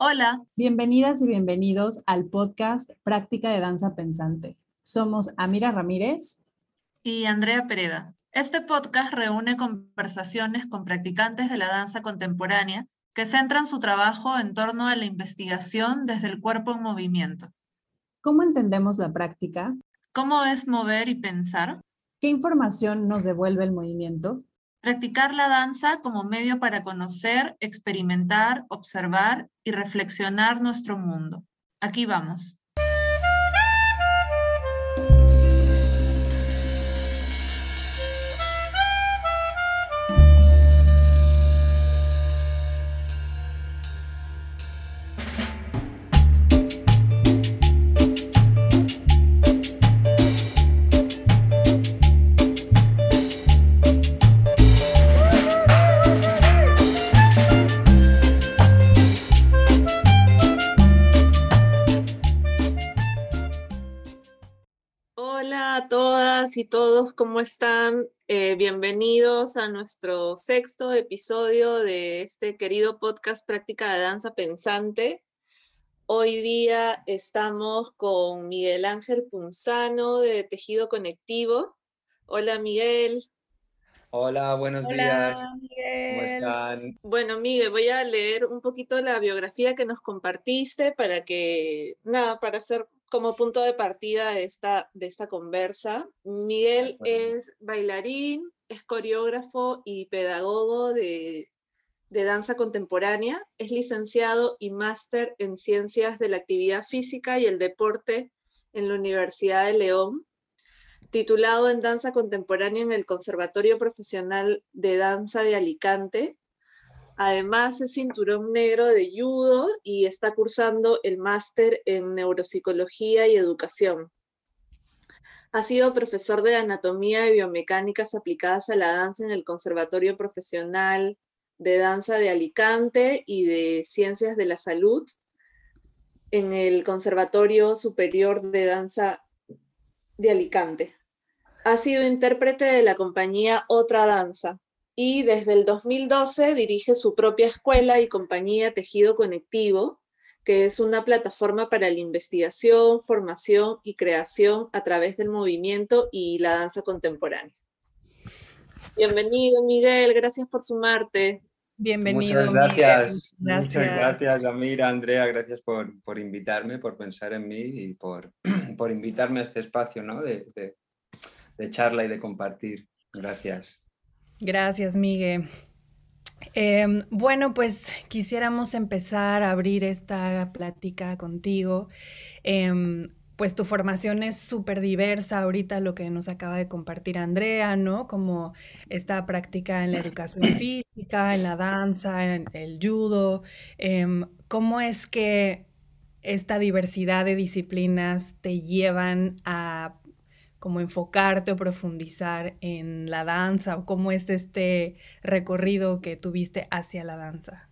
Hola. Bienvenidas y bienvenidos al podcast Práctica de Danza Pensante. Somos Amira Ramírez y Andrea Pereda. Este podcast reúne conversaciones con practicantes de la danza contemporánea que centran su trabajo en torno a la investigación desde el cuerpo en movimiento. ¿Cómo entendemos la práctica? ¿Cómo es mover y pensar? ¿Qué información nos devuelve el movimiento? Practicar la danza como medio para conocer, experimentar, observar y reflexionar nuestro mundo. Aquí vamos. Y todos, ¿cómo están? Eh, bienvenidos a nuestro sexto episodio de este querido podcast Práctica de Danza Pensante. Hoy día estamos con Miguel Ángel Punzano de Tejido Conectivo. Hola Miguel. Hola, buenos días. ¿Cómo están? Bueno, Miguel, voy a leer un poquito la biografía que nos compartiste para que, nada, para hacer como punto de partida de esta, de esta conversa. Miguel es bailarín, es coreógrafo y pedagogo de, de danza contemporánea, es licenciado y máster en ciencias de la actividad física y el deporte en la Universidad de León, titulado en danza contemporánea en el Conservatorio Profesional de Danza de Alicante Además es cinturón negro de judo y está cursando el máster en neuropsicología y educación. Ha sido profesor de anatomía y biomecánicas aplicadas a la danza en el Conservatorio Profesional de Danza de Alicante y de Ciencias de la Salud en el Conservatorio Superior de Danza de Alicante. Ha sido intérprete de la compañía Otra Danza y desde el 2012 dirige su propia escuela y compañía Tejido Conectivo, que es una plataforma para la investigación, formación y creación a través del movimiento y la danza contemporánea. Bienvenido, Miguel, gracias por sumarte. Bienvenido. Muchas gracias. Muchas gracias, Amira, Andrea, gracias por, invitarme, por pensar en mí y por, por invitarme a este espacio ¿no? de, de charla y de compartir. Gracias. Gracias, Miguel. Em, bueno, pues quisiéramos empezar a abrir esta plática contigo. Em, pues tu formación es súper diversa ahorita, lo que nos acaba de compartir Andrea, ¿no? Como esta práctica en la educación física, en la danza, en el judo. Em, ¿Cómo es que esta diversidad de disciplinas te llevan a como enfocarte o profundizar en la danza o cómo es este recorrido que tuviste hacia la danza?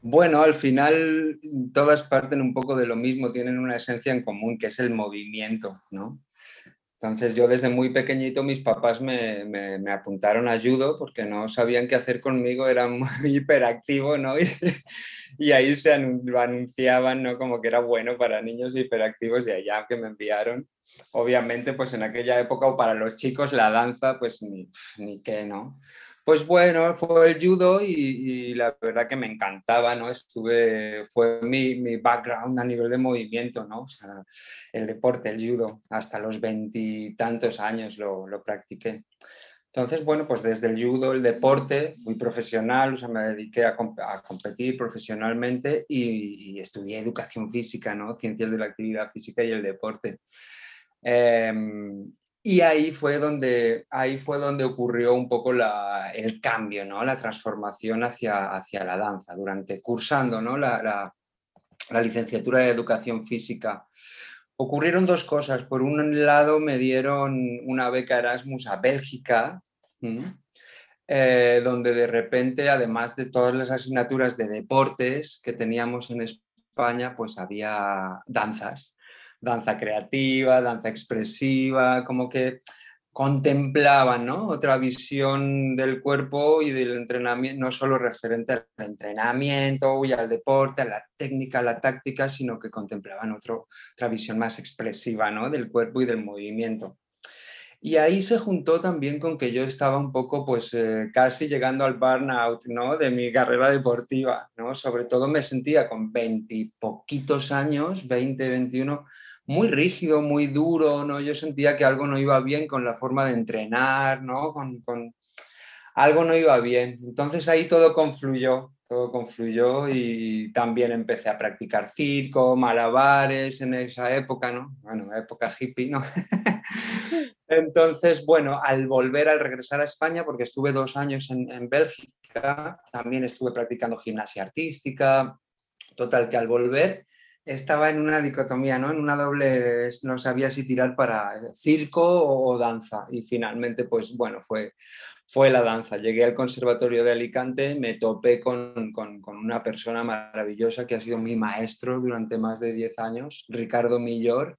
Bueno, al final todas parten un poco de lo mismo, tienen una esencia en común, que es el movimiento, ¿no? Entonces yo desde muy pequeñito mis papás me, me, apuntaron a judo porque no sabían qué hacer conmigo, era muy hiperactivo, ¿no? Y, ahí se anunciaban, ¿no? Como que era bueno para niños hiperactivos y allá que me enviaron obviamente pues en aquella época o para los chicos la danza pues ni, ni qué, ¿no? Pues bueno, fue el judo y, la verdad que me encantaba, ¿no? Estuve, fue mi, mi background a nivel de movimiento, ¿no? O sea, el deporte, el judo, hasta los veintitantos años lo, lo practiqué. Entonces, bueno, pues desde el judo, el deporte, muy profesional, o sea, me dediqué a, a competir profesionalmente y, y, estudié educación física, ¿no? Ciencias de la actividad física y el deporte. Em, y ahí fue, donde, ahí fue donde ocurrió un poco la, el cambio, ¿no? la transformación hacia, hacia la danza, durante cursando ¿no? la, la, licenciatura de educación física. Ocurrieron dos cosas. Por un lado, me dieron una beca Erasmus a Bélgica, eh, donde de repente, además de todas las asignaturas de deportes que teníamos en España, pues había danzas danza creativa, danza expresiva, como que contemplaban ¿no? otra visión del cuerpo y del entrenamiento, no solo referente al entrenamiento y al deporte, a la técnica, a la táctica, sino que contemplaban otra visión más expresiva ¿no? del cuerpo y del movimiento. Y ahí se juntó también con que yo estaba un poco, pues eh, casi llegando al burnout, ¿no? De mi carrera deportiva, ¿no? Sobre todo me sentía con veintipoquitos años, 20, 21, muy rígido, muy duro, ¿no? Yo sentía que algo no iba bien con la forma de entrenar, ¿no? Con, Algo no iba bien. Entonces ahí todo confluyó, todo confluyó y también empecé a practicar circo, malabares en esa época, ¿no? Bueno, época hippie, ¿no? Entonces, bueno, al volver, al regresar a España, porque estuve dos años en, en Bélgica, también estuve practicando gimnasia artística, total que al volver estaba en una dicotomía, ¿no? En una doble, no sabía si tirar para circo o, danza. Y finalmente, pues bueno, fue, fue la danza. Llegué al Conservatorio de Alicante, me topé con, con, una persona maravillosa que ha sido mi maestro durante más de 10 años, Ricardo Millor.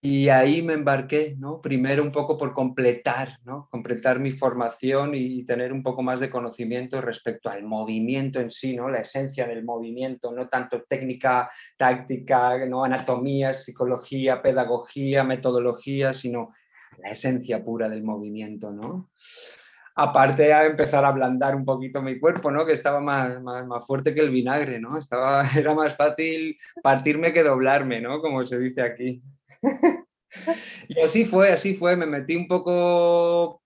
Y ahí me embarqué, ¿no? Primero un poco por completar, ¿no? Completar mi formación y tener un poco más de conocimiento respecto al movimiento en sí, ¿no? La esencia del movimiento, no tanto técnica, táctica, ¿no? Anatomía, psicología, pedagogía, metodología, sino la esencia pura del movimiento, ¿no? Aparte a empezar a ablandar un poquito mi cuerpo, ¿no? Que estaba más, más, más fuerte que el vinagre, ¿no? Estaba, era más fácil partirme que doblarme, ¿no? Como se dice aquí. y así fue, así fue, me metí un poco,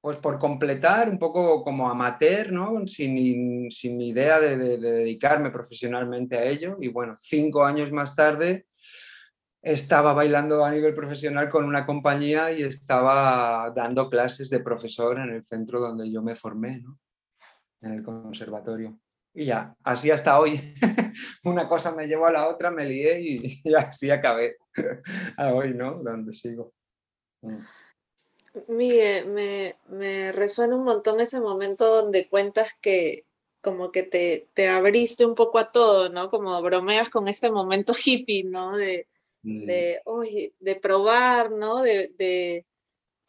pues por completar, un poco como amateur, ¿no? Sin, sin idea de, de, dedicarme profesionalmente a ello. Y bueno, cinco años más tarde estaba bailando a nivel profesional con una compañía y estaba dando clases de profesor en el centro donde yo me formé, ¿no? En el conservatorio. Y ya, así hasta hoy. Una cosa me llevó a la otra, me lié y, así acabé. a hoy, ¿no? Donde sigo. Mm. Miguel, me, me, resuena un montón ese momento donde cuentas que como que te, te, abriste un poco a todo, ¿no? Como bromeas con este momento hippie, ¿no? De, mm. de, oye, de probar, ¿no? De, de,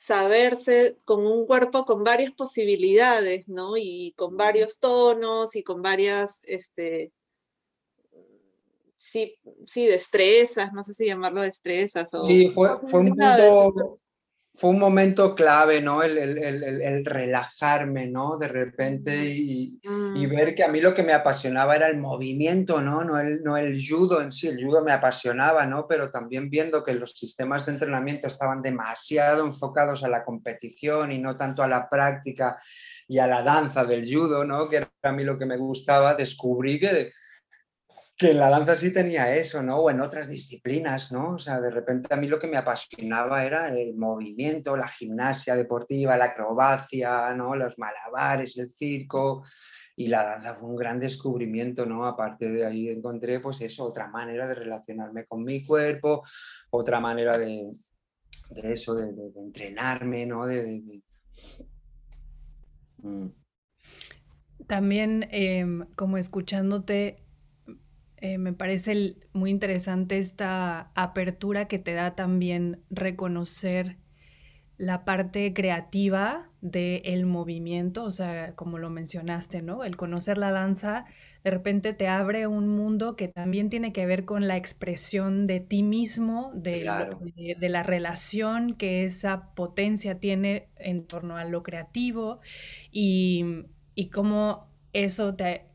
saberse con un cuerpo con varias posibilidades, ¿no? Y con varios tonos y con varias, este, sí, sí, destrezas, no sé si llamarlo destrezas o... Sí, fue, fue un punto, fue un momento clave, ¿no? El, el, el, el relajarme, ¿no? De repente y, mm. y, ver que a mí lo que me apasionaba era el movimiento, ¿no? No el, no el judo en sí, el judo me apasionaba, ¿no? Pero también viendo que los sistemas de entrenamiento estaban demasiado enfocados a la competición y no tanto a la práctica y a la danza del judo, ¿no? Que era a mí lo que me gustaba, descubrí que que en la danza sí tenía eso, ¿no? O en otras disciplinas, ¿no? O sea, de repente a mí lo que me apasionaba era el movimiento, la gimnasia deportiva, la acrobacia, ¿no? Los malabares, el circo. Y la danza fue un gran descubrimiento, ¿no? Aparte de ahí encontré, pues eso, otra manera de relacionarme con mi cuerpo, otra manera de, de eso, de, de, de, entrenarme, ¿no? De, mm. También, eh, como escuchándote, eh, me parece muy interesante esta apertura que te da también reconocer la parte creativa del movimiento, o sea, como lo mencionaste, ¿no? El conocer la danza de repente te abre un mundo que también tiene que ver con la expresión de ti mismo, de, claro. de, de, la relación que esa potencia tiene en torno a lo creativo y, y cómo eso te,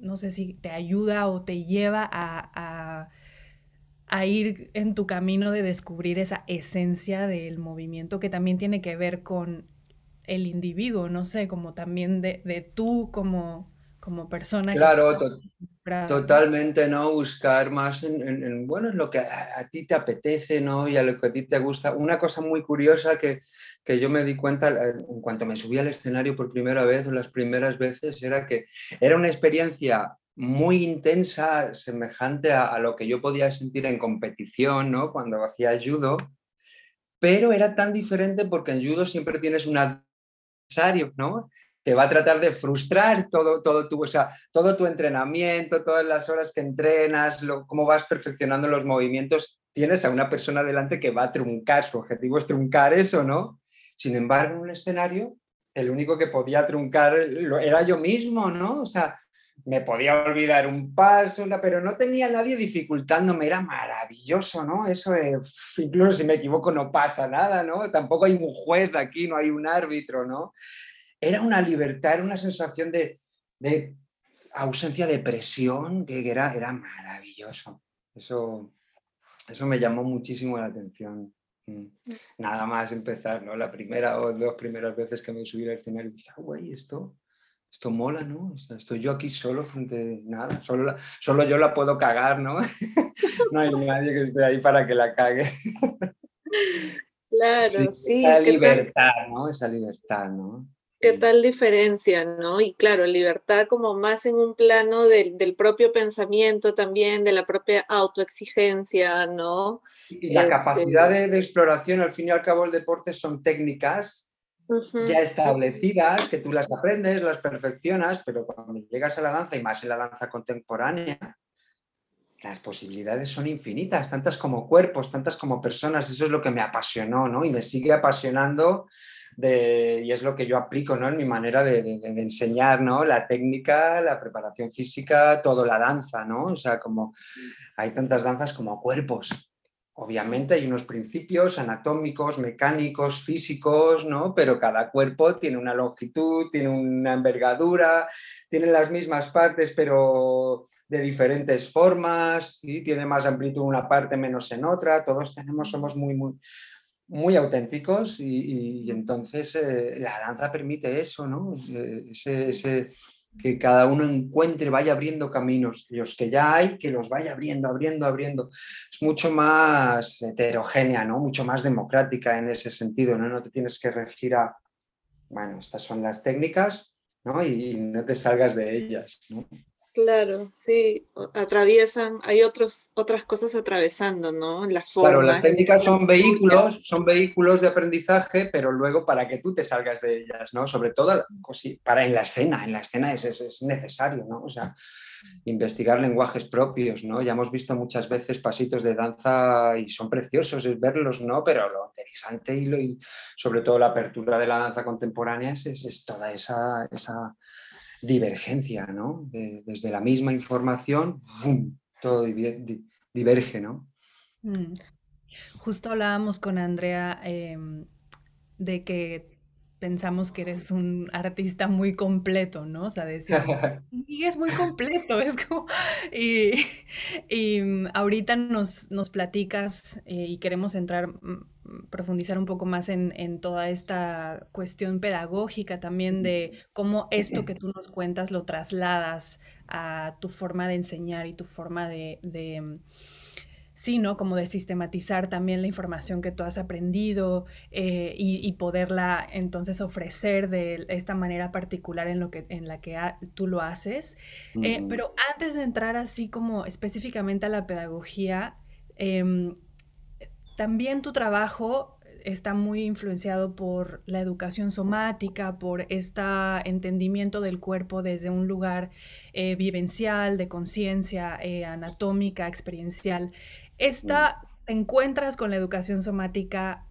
no sé si te ayuda o te lleva a, a, a, ir en tu camino de descubrir esa esencia del movimiento que también tiene que ver con el individuo, no sé, como también de, de tú como, como persona. Claro, to totalmente, ¿no? Buscar más en, en, en bueno, en lo que a, a, ti te apetece, ¿no? Y a lo que a ti te gusta. Una cosa muy curiosa que, que yo me di cuenta en cuanto me subí al escenario por primera vez o las primeras veces era que era una experiencia muy intensa, semejante a, lo que yo podía sentir en competición, ¿no? Cuando hacía judo, pero era tan diferente porque en judo siempre tienes un adversario, ¿no? te va a tratar de frustrar todo, todo, tu, o sea, todo tu entrenamiento, todas las horas que entrenas, lo, cómo vas perfeccionando los movimientos tienes a una persona delante que va a truncar, su objetivo es truncar eso, ¿no? Sin embargo, en un escenario, el único que podía truncar era yo mismo, ¿no? O sea, me podía olvidar un paso, pero no tenía nadie dificultándome, era maravilloso, ¿no? Eso de, incluso si me equivoco no pasa nada, ¿no? Tampoco hay un juez aquí, no hay un árbitro, ¿no? Era una libertad, era una sensación de, ausencia de presión, que era, era maravilloso. Eso, eso me llamó muchísimo la atención. Mm. Nada más empezar, ¿no? La primera o dos primeras veces que me subí al escenario, dije, ah, güey, esto, esto mola, ¿no? estoy yo aquí solo frente a nada, solo, solo yo la puedo cagar, ¿no? no hay nadie que esté ahí para que la cague. Claro, sí. Esa libertad, ¿no? Esa libertad, ¿no? ¿Qué tal diferencia, no? Y claro, libertad como más en un plano del, propio pensamiento también, de la propia autoexigencia, ¿no? Y la capacidad este de, de, exploración, al fin y al cabo, el deporte son técnicas ya establecidas, que tú las aprendes, las perfeccionas, pero cuando llegas a la danza, y más en la danza contemporánea, las posibilidades son infinitas, tantas como cuerpos, tantas como personas, eso es lo que me apasionó, ¿no? Y me sigue apasionando y es lo que yo aplico, ¿no? En mi manera de, de, enseñar, ¿no? La técnica, la preparación física, todo la danza, ¿no? O sea, como hay tantas danzas como cuerpos, Obviamente hay unos principios anatómicos, mecánicos, físicos, ¿no? Pero cada cuerpo tiene una longitud, tiene una envergadura, tiene las mismas partes, pero de diferentes formas, y tiene más amplitud en una parte, menos en otra. Todos tenemos, somos muy, muy, muy auténticos y, entonces eh, la danza permite eso, ¿no? Eh, ese que cada uno encuentre, vaya abriendo caminos, los que ya hay, que los vaya abriendo, abriendo, abriendo. Es mucho más heterogénea, ¿no? Mucho más democrática en ese sentido, ¿no? No te tienes que regir a, bueno, estas son las técnicas, ¿no? Y no te salgas de ellas, ¿no? Claro, sí, atraviesan, hay otros, otras cosas atravesando, ¿no? Las formas. Claro, las técnicas son vehículos, son vehículos de aprendizaje, pero luego para que tú te salgas de ellas, ¿no? Sobre todo pues para en la escena, en la escena es, es, necesario, ¿no? O sea, investigar lenguajes propios, ¿no? Ya hemos visto muchas veces pasitos de danza y son preciosos es verlos, ¿no? Pero lo interesante y, lo, y sobre todo la apertura de la danza contemporánea es, es toda esa, esa divergencia, ¿no? desde la misma información, todo diverge, ¿no? Mm. Justo hablábamos con Andrea em, de que pensamos que eres un artista muy completo, ¿no? O sea, decíamos, y es muy completo, es como, y, mm, ahorita nos, nos platicas eh, y queremos entrar mm, profundizar un poco más en, toda esta cuestión pedagógica también de cómo esto que tú nos cuentas lo trasladas a tu forma de enseñar y tu forma de, de sí, ¿no? Como de sistematizar también la información que tú has aprendido eh, y, poderla entonces ofrecer de esta manera particular en, lo que, en la que tú lo haces. Eh, pero antes de entrar así como específicamente a la pedagogía, em, también tu trabajo está muy influenciado por la educación somática, por este entendimiento del cuerpo desde un lugar eh, vivencial, de conciencia, eh, anatómica, experiencial. ¿Esta te encuentras con la educación somática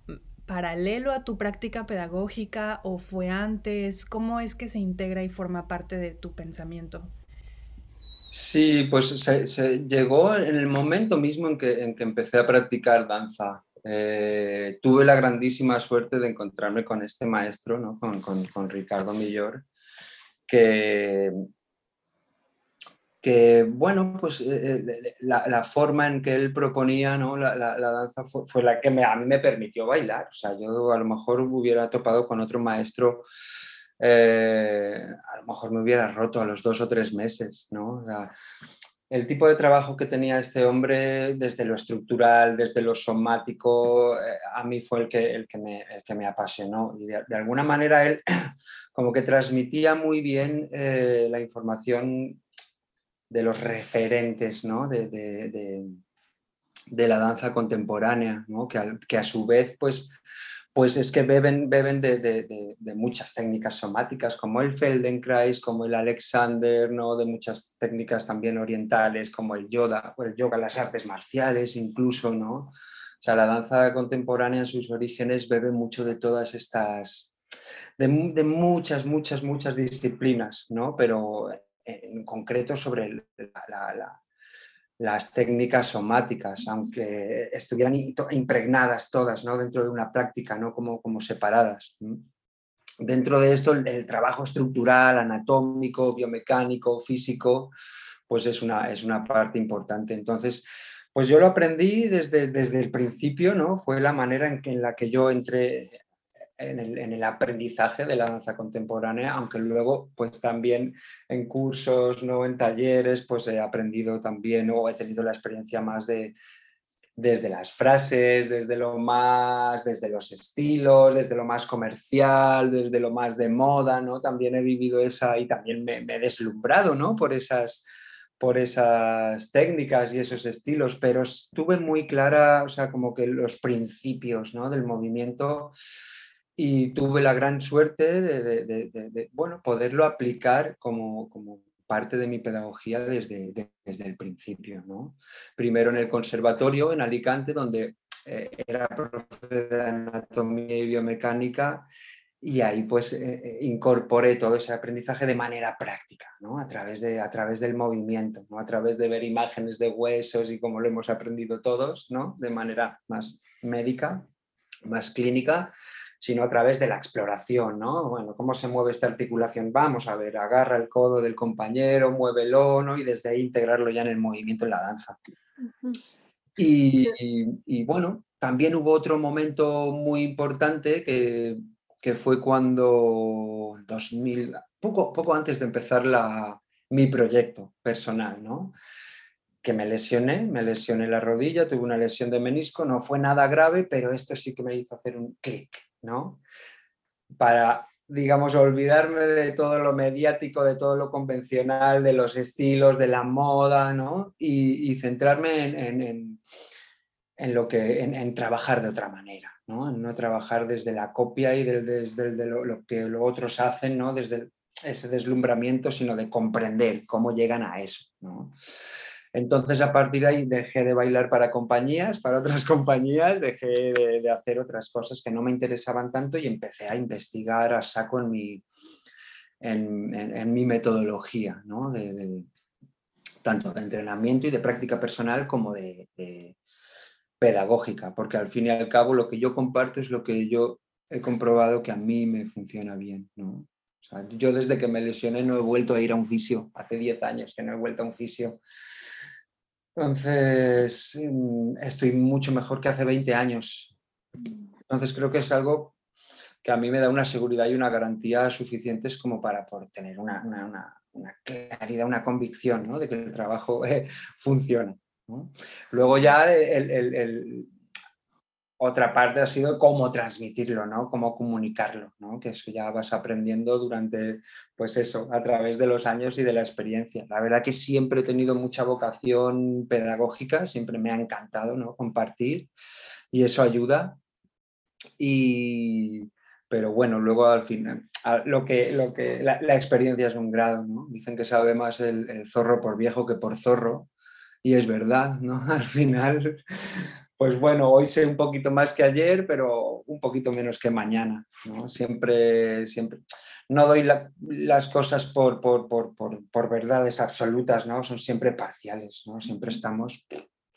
paralelo a tu práctica pedagógica o fue antes? ¿Cómo es que se integra y forma parte de tu pensamiento? Sí, pues se, llegó en el momento mismo en que, en que empecé a practicar danza. Eh, tuve la grandísima suerte de encontrarme con este maestro, ¿no? con, con, con, Ricardo Millor, que, que bueno, pues eh, eh, la, forma en que él proponía ¿no? la, la, danza fue, fue, la que me, a mí me permitió bailar. O sea, yo a lo mejor hubiera topado con otro maestro eh, a lo mejor me hubiera roto a los dos o tres meses, ¿no? el tipo de trabajo que tenía este hombre desde lo estructural, desde lo somático, eh, a mí fue el que, el que, me, el que me apasionó. Y de, alguna manera él como que transmitía muy bien eh, la información de los referentes ¿no? de, de, de, la danza contemporánea, ¿no? que, a, que, a, su vez pues pues es que beben, beben de, muchas técnicas somáticas, como el Feldenkrais, como el Alexander, ¿no? de muchas técnicas también orientales, como el yoga, el yoga, las artes marciales incluso, ¿no? O sea, la danza contemporánea en sus orígenes bebe mucho de todas estas, de, muchas, muchas, muchas disciplinas, ¿no? Pero en concreto sobre la las técnicas somáticas, aunque estuvieran impregnadas todas ¿no? dentro de una práctica, no como, como separadas. Dentro de esto, el, trabajo estructural, anatómico, biomecánico, físico, pues es una, es una parte importante. Entonces, pues yo lo aprendí desde, desde el principio, ¿no? Fue la manera en, que, en la que yo entré en el, aprendizaje de la danza contemporánea, aunque luego pues también en cursos, ¿no? en talleres, pues he aprendido también o he tenido la experiencia más de desde las frases, desde lo más, desde los estilos, desde lo más comercial, desde lo más de moda, ¿no? También he vivido esa y también me, he deslumbrado, ¿no? Por esas, por esas técnicas y esos estilos, pero estuve muy clara, o sea, como que los principios, ¿no? Del movimiento y tuve la gran suerte de, bueno, poderlo aplicar como, como, parte de mi pedagogía desde, desde el principio. ¿no? Primero en el conservatorio en Alicante, donde eh, era profesor de anatomía y biomecánica y ahí pues eh, eh, incorporé todo ese aprendizaje de manera práctica, ¿no? a, través de, a través del movimiento, ¿no? a través de ver imágenes de huesos y como lo hemos aprendido todos, ¿no? de manera más médica, más clínica sino a través de la exploración, ¿no? Bueno, ¿cómo se mueve esta articulación? Vamos a ver, agarra el codo del compañero, muévelo, ¿no? Y desde ahí integrarlo ya en el movimiento en la danza. y, bueno, también hubo otro momento muy importante que, que fue cuando, 2000, poco, poco antes de empezar la, mi proyecto personal, ¿no? que me lesioné, me lesioné la rodilla, tuve una lesión de menisco, no fue nada grave, pero esto sí que me hizo hacer un clic, ¿no? Para, digamos, olvidarme de todo lo mediático, de todo lo convencional, de los estilos, de la moda, ¿no? Y, centrarme en, en, lo que, en, trabajar de otra manera, ¿no? En no trabajar desde la copia y desde, lo, que los otros hacen, ¿no? Desde ese deslumbramiento, sino de comprender cómo llegan a eso, ¿no? Entonces, a partir de ahí dejé de bailar para compañías, para otras compañías, dejé de, hacer otras cosas que no me interesaban tanto y empecé a investigar a saco en mi, en, mi metodología, ¿no? de, tanto de entrenamiento y de práctica personal como de, pedagógica, porque al fin y al cabo lo que yo comparto es lo que yo he comprobado que a mí me funciona bien. ¿no? yo desde que me lesioné no he vuelto a ir a un fisio, hace 10 años que no he vuelto a un fisio. Entonces, mm, estoy mucho mejor que hace 20 años. Entonces, creo que es algo que a mí me da una seguridad y una garantía suficientes como para tener una, claridad, una convicción de que el trabajo eh, funciona. Luego ya el, otra parte ha sido cómo transmitirlo, ¿no? Cómo comunicarlo, ¿no? Que eso ya vas aprendiendo durante, pues eso, a través de los años y de la experiencia. La verdad que siempre he tenido mucha vocación pedagógica, siempre me ha encantado, ¿no? Compartir y eso ayuda. Y, pero bueno, luego al final, lo que, lo que, la, experiencia es un grado, ¿no? Dicen que sabe más el, el zorro por viejo que por zorro. Y es verdad, ¿no? Al final pues bueno, hoy sé un poquito más que ayer, pero un poquito menos que mañana. ¿no? Siempre, siempre, no doy las cosas por, por, verdades absolutas, ¿no? son siempre parciales, ¿no? siempre estamos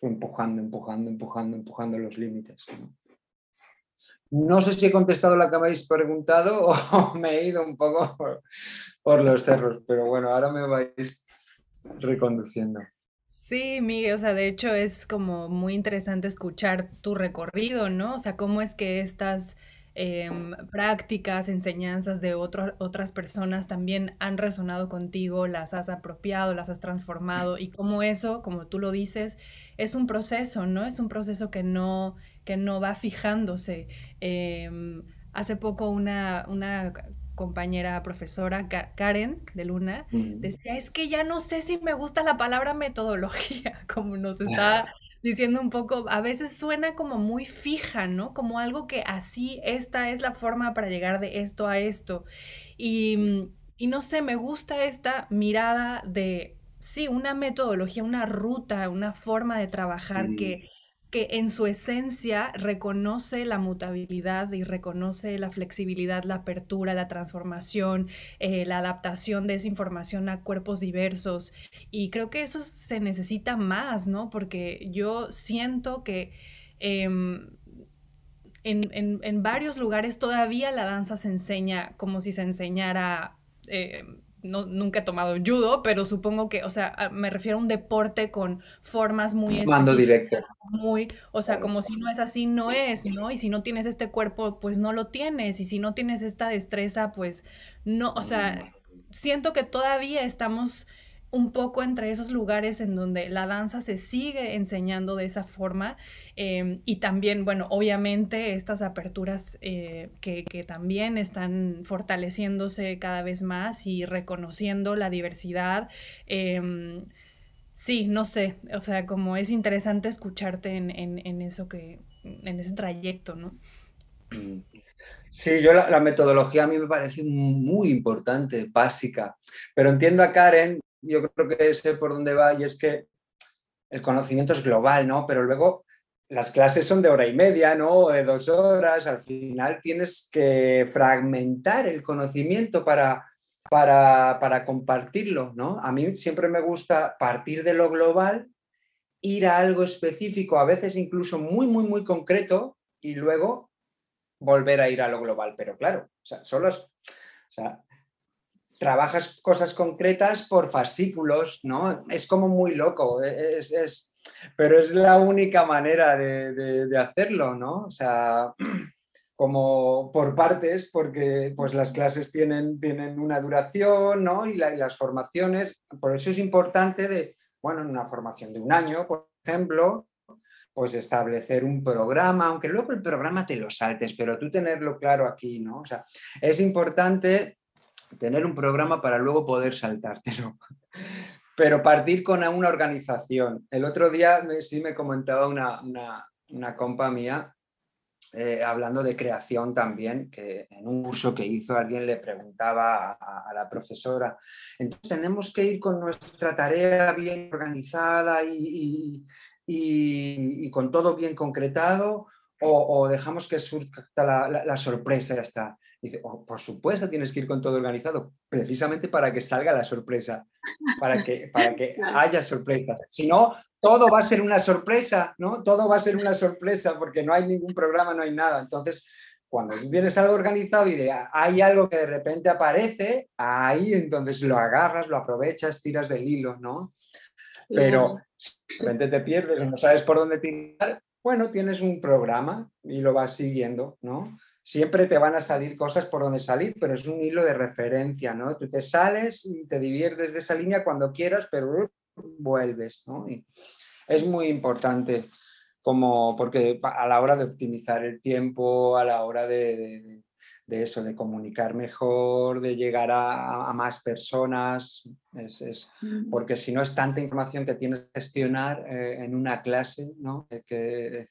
empujando, empujando, empujando, empujando los límites. ¿no? sé si he contestado la que habéis preguntado o me he ido un poco por los cerros, pero bueno, ahora me vais reconduciendo. Sí, Miguel, o sea, de hecho es como muy interesante escuchar tu recorrido, ¿no? O sea, cómo es que estas em, prácticas, enseñanzas de otras personas también han resonado contigo, las has apropiado, las has transformado y cómo eso, como tú lo dices, es un proceso, ¿no? Es un proceso que no, que no va fijándose. Em, hace poco una, una compañera profesora Karen de Luna decía, es que ya no sé si me gusta la palabra metodología, como nos está diciendo un poco, a veces suena como muy fija, ¿no? Como algo que así, esta es la forma para llegar de esto a esto. Y, y no sé, me gusta esta mirada de, sí, una metodología, una ruta, una forma de trabajar que que en su esencia reconoce la mutabilidad y reconoce la flexibilidad, la apertura, la transformación, eh, la adaptación de esa información a cuerpos diversos. Y creo que eso se necesita más, ¿no? Porque yo siento que... Em, en, varios lugares todavía la danza se enseña como si se enseñara em, no, nunca he tomado judo, pero supongo que, o sea, me refiero a un deporte con formas muy Mando directo. Muy, o sea, como si no es así, no es, ¿no? Y si no tienes este cuerpo, pues no lo tienes. Y si no tienes esta destreza, pues no, o sea, mm. siento que todavía estamos un poco entre esos lugares en donde la danza se sigue enseñando de esa forma em, y también, bueno, obviamente estas aperturas eh, que, también están fortaleciéndose cada vez más y reconociendo la diversidad. Em, sí, no sé, o sea, como es interesante escucharte en, eso que, en ese trayecto, ¿no? Sí, yo la, metodología a mí me parece muy importante, básica, pero entiendo a Karen yo creo que sé por dónde va y es que el conocimiento es global, ¿no? Pero luego las clases son de hora y media, ¿no? De dos horas. Al final tienes que fragmentar el conocimiento para, para, para compartirlo, ¿no? A mí siempre me gusta partir de lo global, ir a algo específico, a veces incluso muy, muy, muy concreto, y luego volver a ir a lo global. Pero claro, o sea, solo es, trabajas cosas concretas por fascículos, ¿no? Es como muy loco, e, es, pero es la única manera de, hacerlo, ¿no? O sea, como por partes, porque pues las clases tienen, tienen una duración, ¿no? Y, las formaciones, por eso es importante de, bueno, en una formación de un año, por ejemplo, pues establecer un programa, aunque luego el programa te lo saltes, pero tú tenerlo claro aquí, ¿no? O sea, es importante tener un programa para luego poder saltártelo. Pero partir con una organización. El otro día sí me comentaba una, una, compa mía, eh, hablando de creación también, que en un curso que hizo alguien le preguntaba a, la profesora, entonces tenemos que ir con nuestra tarea bien organizada y, y, con todo bien concretado o, dejamos que surja la, la, la sorpresa y ya está. Dice, oh, por supuesto tienes que ir con todo organizado, precisamente para que salga la sorpresa, para que, para que haya sorpresa. Si no, todo va a ser una sorpresa, ¿no? Todo va a ser una sorpresa porque no hay ningún programa, no hay nada. Entonces, cuando tienes algo organizado y hay algo que de repente aparece, ahí entonces lo agarras, lo aprovechas, tiras del hilo, ¿no? Pero si de repente te pierdes no sabes por dónde tirar, bueno, tienes un programa y lo vas siguiendo, ¿no? Siempre te van a salir cosas por donde salir, pero es un hilo de referencia, ¿no? Tú te sales y te diviertes de esa línea cuando quieras, pero vuelves, ¿no? Y es muy importante como porque a la hora de optimizar el tiempo, a la hora de, eso, de comunicar mejor, de llegar a, más personas, es, porque si no es tanta información que tienes que gestionar eh, en una clase, ¿no? Que,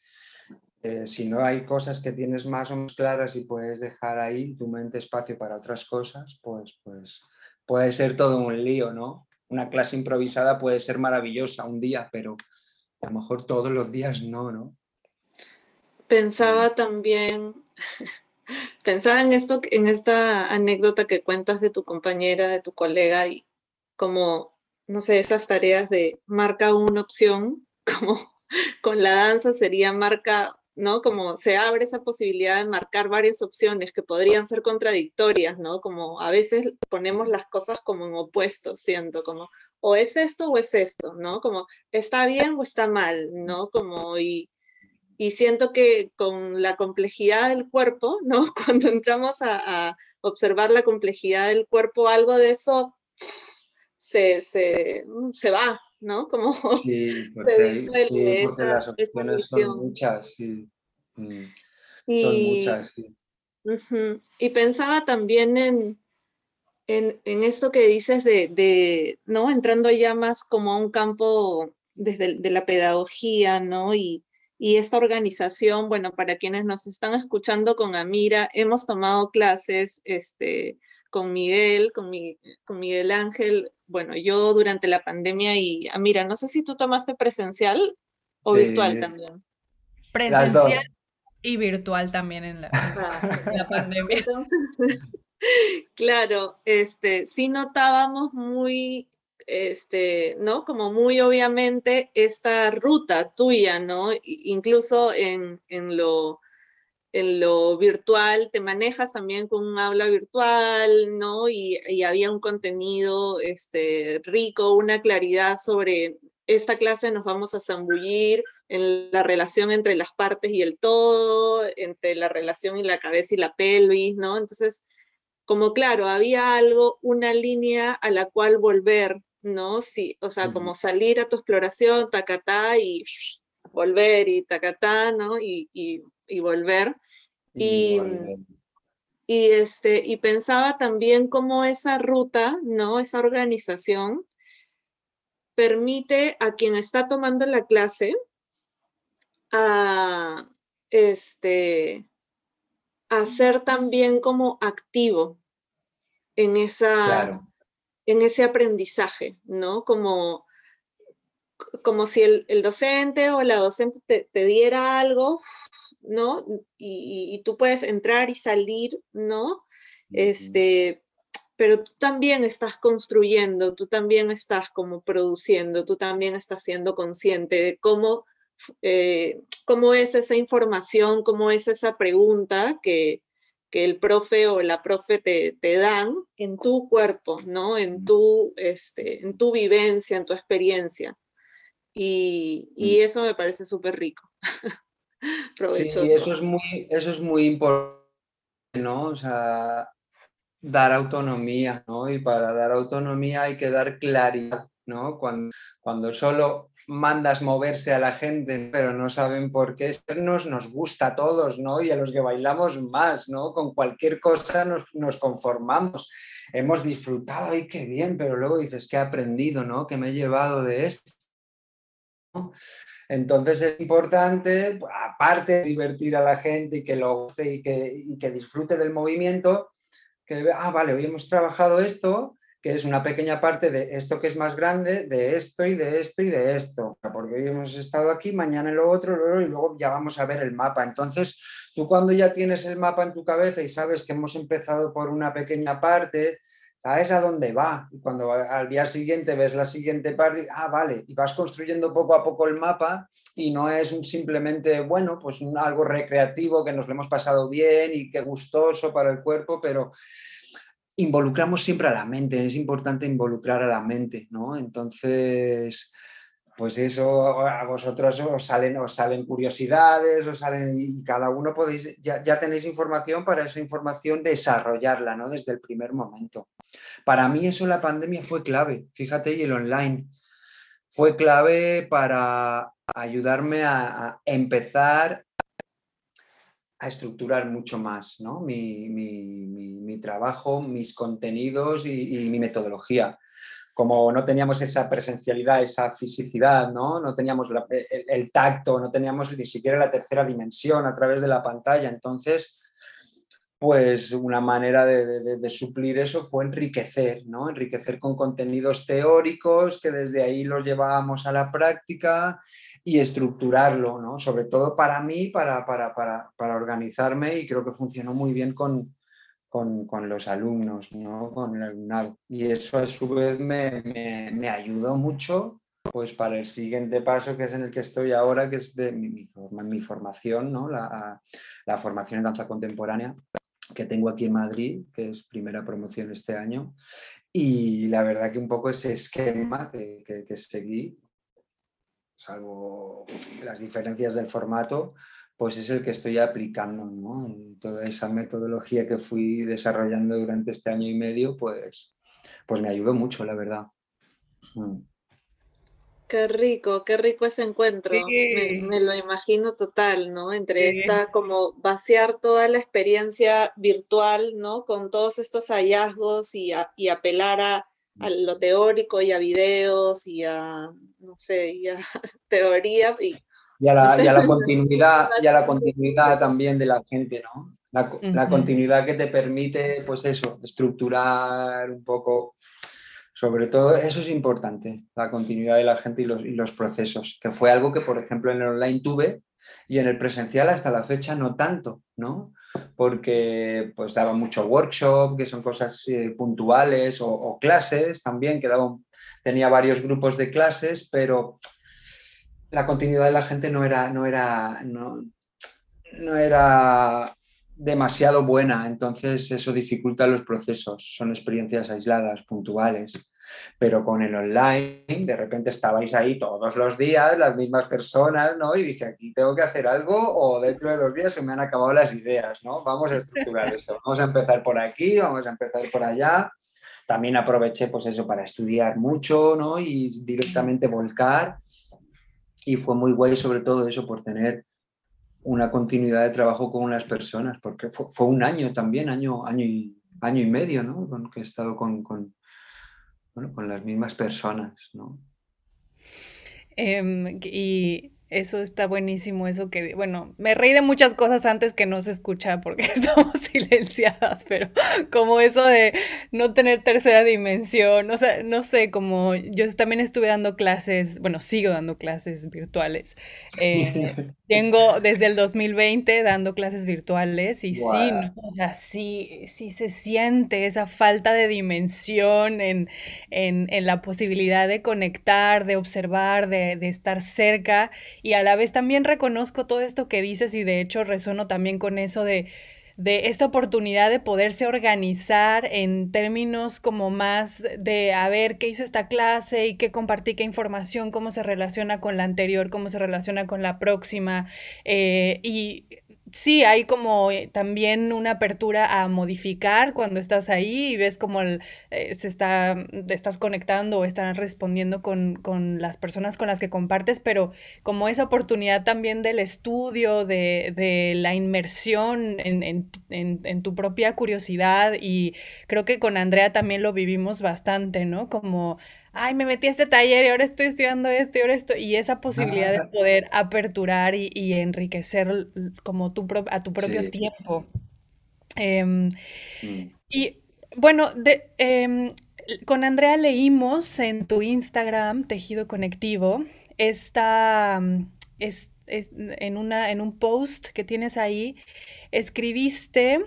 eh, si no hay cosas que tienes más o menos claras y puedes dejar ahí tu mente espacio para otras cosas, pues, pues puede ser todo un lío, ¿no? Una clase improvisada puede ser maravillosa un día, pero a lo mejor todos los días no, ¿no? Pensaba también, pensaba en esto, en esta anécdota que cuentas de tu compañera, de tu colega, y como, no sé, esas tareas de marca una opción, como con la danza sería marca ¿no? Como se abre esa posibilidad de marcar varias opciones que podrían ser contradictorias, ¿no? Como a veces ponemos las cosas como en opuestos, siento, como o es esto o es esto, ¿no? Como está bien o está mal, ¿no? Como y, y siento que con la complejidad del cuerpo, ¿no? Cuando entramos a, a observar la complejidad del cuerpo, algo de eso se, se, se va, ¿no? Como sí, se disuelve esa, Son muchas, sí. Mm. Y, son muchas, sí. y pensaba también en, en, en, esto que dices de, de, ¿no? Entrando ya más como a un campo desde de la pedagogía, ¿no? Y, y esta organización, bueno, para quienes nos están escuchando con Amira, hemos tomado clases este, con Miguel, con, con Miguel Ángel, bueno, yo durante la pandemia y Amira, no sé si tú tomaste presencial o virtual también. Presencial y virtual también en la, ah. pandemia. Entonces, claro, este, sí notábamos muy este, ¿no? Como muy obviamente esta ruta tuya, ¿no? Incluso en, en, lo, en lo virtual, te manejas también con un aula virtual, ¿no? Y, y, había un contenido este, rico, una claridad sobre esta clase nos vamos a zambullir en la relación entre las partes y el todo, entre la relación y la cabeza y la pelvis, ¿no? Entonces, como claro, había algo, una línea a la cual volver, ¿no? Sí, o sea, como salir a tu exploración, tacatá, y volver, y tacatá, ¿no? Y, y, volver. Y, y, este, y pensaba también cómo esa ruta, ¿no? Esa organización permite a quien está tomando la clase a, este, a ser también como activo en esa, en ese aprendizaje, ¿no? Como, como si el, docente o la docente te, diera algo, ¿no? Y, tú puedes entrar y salir, ¿no? Este, pero tú también estás construyendo, tú también estás como produciendo, tú también estás siendo consciente de cómo, eh, cómo es esa información, cómo es esa pregunta que, que el profe o la profe te, te, dan en tu cuerpo, ¿no? En tu, este, en tu vivencia, en tu experiencia. Y, y mm. eso me parece súper rico. Provechoso. Sí, eso es muy, eso es muy importante, ¿no? O sea, dar autonomía, ¿no? Y para dar autonomía hay que dar claridad, ¿no? Cuando, cuando solo mandas moverse a la gente, pero no saben por qué. Nos, nos gusta a todos, ¿no? Y a los que bailamos más, ¿no? Con cualquier cosa nos, nos conformamos. Hemos disfrutado, y qué bien, pero luego dices, ¿qué he aprendido, ¿no? ¿Qué me he llevado de esto? Entonces es importante, aparte de divertir a la gente y que lo goce y que, disfrute del movimiento, que, ah, vale, hoy hemos trabajado esto, que es una pequeña parte de esto que es más grande, de esto y de esto y de esto, porque hoy hemos estado aquí, mañana lo otro, y luego ya vamos a ver el mapa. Entonces, tú cuando ya tienes el mapa en tu cabeza y sabes que hemos empezado por una pequeña parte, sabes a dónde va. Y cuando al día siguiente ves la siguiente parte, ah, vale, y vas construyendo poco a poco el mapa y no es simplemente, bueno, pues algo recreativo que nos lo hemos pasado bien y que gustoso para el cuerpo, pero involucramos siempre a la mente, es importante involucrar a la mente, ¿no? Entonces, pues eso a vosotros os salen, os salen curiosidades, os salen y cada uno podéis, ya, ya, tenéis información para esa información desarrollarla, ¿no? Desde el primer momento. Para mí eso la pandemia fue clave, fíjate, y el online fue clave para ayudarme a empezar a estructurar mucho más ¿no? mi, trabajo, mis contenidos y, mi metodología. Como no teníamos esa presencialidad, esa fisicidad, no, no teníamos el, tacto, no teníamos ni siquiera la tercera dimensión a través de la pantalla. Entonces, pues una manera de, suplir eso fue enriquecer, ¿no? Enriquecer con contenidos teóricos que desde ahí los llevábamos a la práctica y estructurarlo, ¿no? Sobre todo para mí, para, para, para, para organizarme y creo que funcionó muy bien con, con, con, los alumnos, ¿no? Con el alumnado. Y eso a su vez me, me, me, ayudó mucho pues para el siguiente paso que es en el que estoy ahora, que es de mi, mi, formación, ¿no? La, la, formación en danza contemporánea que tengo aquí en Madrid, que es primera promoción este año. Y la verdad que un poco ese esquema que, que, que seguí salvo las diferencias del formato, pues es el que estoy aplicando, ¿no? toda esa metodología que fui desarrollando durante este año y medio, pues, pues me ayudó mucho, la verdad. Mm. Qué rico, qué rico ese encuentro. Me, lo imagino total, ¿no? Entre esta, como vaciar toda la experiencia virtual, ¿no? Con todos estos hallazgos y, y apelar a, a lo teórico y a videos y a, no sé, y a teoría. Y, y a la, continuidad, y a la continuidad también de la gente, ¿no? La, continuidad que te permite, pues eso, estructurar un poco, sobre todo, eso es importante, la continuidad de la gente y los, y los procesos, que fue algo que, por ejemplo, en el online tuve y en el presencial hasta la fecha no tanto, ¿no? Porque pues daba mucho workshop, que son cosas eh, puntuales, o, clases también, que tenía varios grupos de clases, pero la continuidad de la gente no era, no era, no, no era demasiado buena, entonces eso dificulta los procesos, son experiencias aisladas, puntuales. Pero con el online, de repente estabais ahí todos los días, las mismas personas, ¿no? Y dije, aquí tengo que hacer algo o dentro de dos días se me han acabado las ideas, ¿no? Vamos a estructurar esto, vamos a empezar por aquí, vamos a empezar por allá. También aproveché pues eso para estudiar mucho, ¿no? Y directamente volcar. Y fue muy guay sobre todo eso por tener una continuidad de trabajo con unas personas, porque fue, un año también, año, año, y, año y medio, ¿no? Con, que he estado con, con, con las mismas personas, ¿no? Em, y eso está buenísimo, eso que, bueno, me reí de muchas cosas antes que no se escucha porque estamos silenciadas, pero como eso de no tener tercera dimensión, o sea, no sé, como yo también estuve dando clases, bueno, sigo dando clases virtuales. Eh, tengo desde el 2020 dando clases virtuales y sí, o sea, sí, sí se siente esa falta de dimensión en, en, en la posibilidad de conectar, de observar, de, de estar cerca y a la vez también reconozco todo esto que dices y de hecho resono también con eso de, de esta oportunidad de poderse organizar en términos como más de a ver qué hice esta clase y qué compartí, qué información, cómo se relaciona con la anterior, cómo se relaciona con la próxima. Eh, y sí, hay como eh, también una apertura a modificar cuando estás ahí y ves cómo eh, se está, estás conectando o están respondiendo con, con, las personas con las que compartes, pero como esa oportunidad también del estudio, de, de la inmersión en, en, en, tu propia curiosidad y creo que con Andrea también lo vivimos bastante, ¿no? Como ay, me metí a este taller y ahora estoy estudiando esto y ahora esto, y esa posibilidad de poder aperturar y, enriquecer como tu a tu propio tiempo. Em, mm. Y bueno, em, con Andrea leímos en tu Instagram, Tejido Conectivo, esta, es, en, una, en un post que tienes ahí, escribiste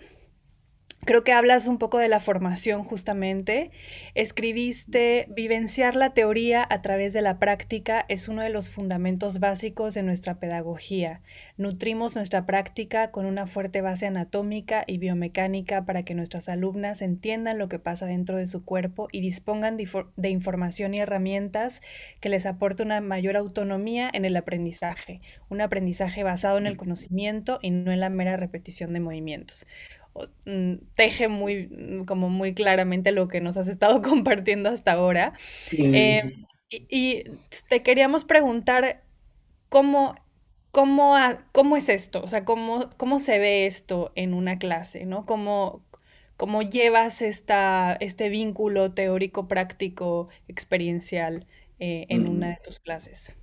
Creo que hablas un poco de la formación justamente. Escribiste, vivenciar la teoría a través de la práctica es uno de los fundamentos básicos de nuestra pedagogía. Nutrimos nuestra práctica con una fuerte base anatómica y biomecánica para que nuestras alumnas entiendan lo que pasa dentro de su cuerpo y dispongan de, información y herramientas que les aporte una mayor autonomía en el aprendizaje, un aprendizaje basado en el conocimiento y no en la mera repetición de movimientos. Mm, teje muy, mm, como muy claramente lo que nos has estado compartiendo hasta ahora. Eh, y, te queríamos preguntar cómo, cómo, cómo es esto, o sea, cómo, cómo se ve esto en una clase, ¿no? ¿Cómo, cómo llevas esta, este vínculo teórico, práctico, experiencial eh, en una de tus clases?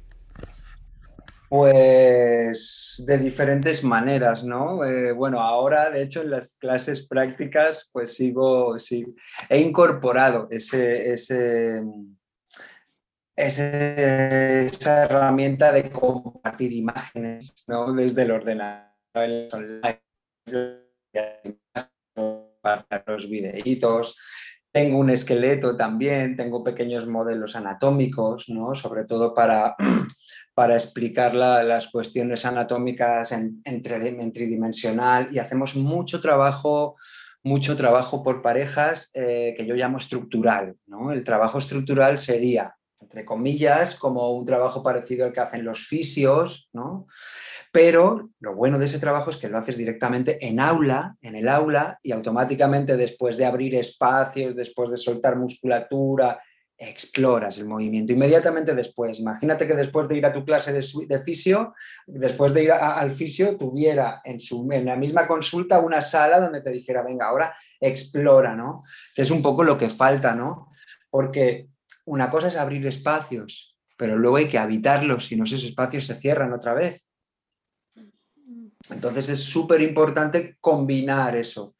Pues de diferentes maneras, ¿no? Eh, bueno, ahora, de hecho, en las clases prácticas, pues sigo, sí, he incorporado ese, ese, esa herramienta de compartir imágenes, ¿no? Desde el ordenador online, para los videitos. Tengo un esqueleto también, tengo pequeños modelos anatómicos, ¿no? Sobre todo para para explicar las cuestiones anatómicas en, tridimensional y hacemos mucho trabajo, mucho trabajo por parejas eh, que yo llamo estructural. ¿no? El trabajo estructural sería, entre comillas, como un trabajo parecido al que hacen los fisios, ¿no? pero lo bueno de ese trabajo es que lo haces directamente en aula, en el aula, y automáticamente después de abrir espacios, después de soltar musculatura, exploras el movimiento. Inmediatamente después, imagínate que después de ir a tu clase de, fisio, después de ir al fisio, tuviera en, su, en la misma consulta una sala donde te dijera, venga, ahora explora, ¿no? Que es un poco lo que falta, ¿no? porque una cosa es abrir espacios, pero luego hay que habitarlos, si no esos espacios se cierran otra vez. Entonces es súper importante combinar eso.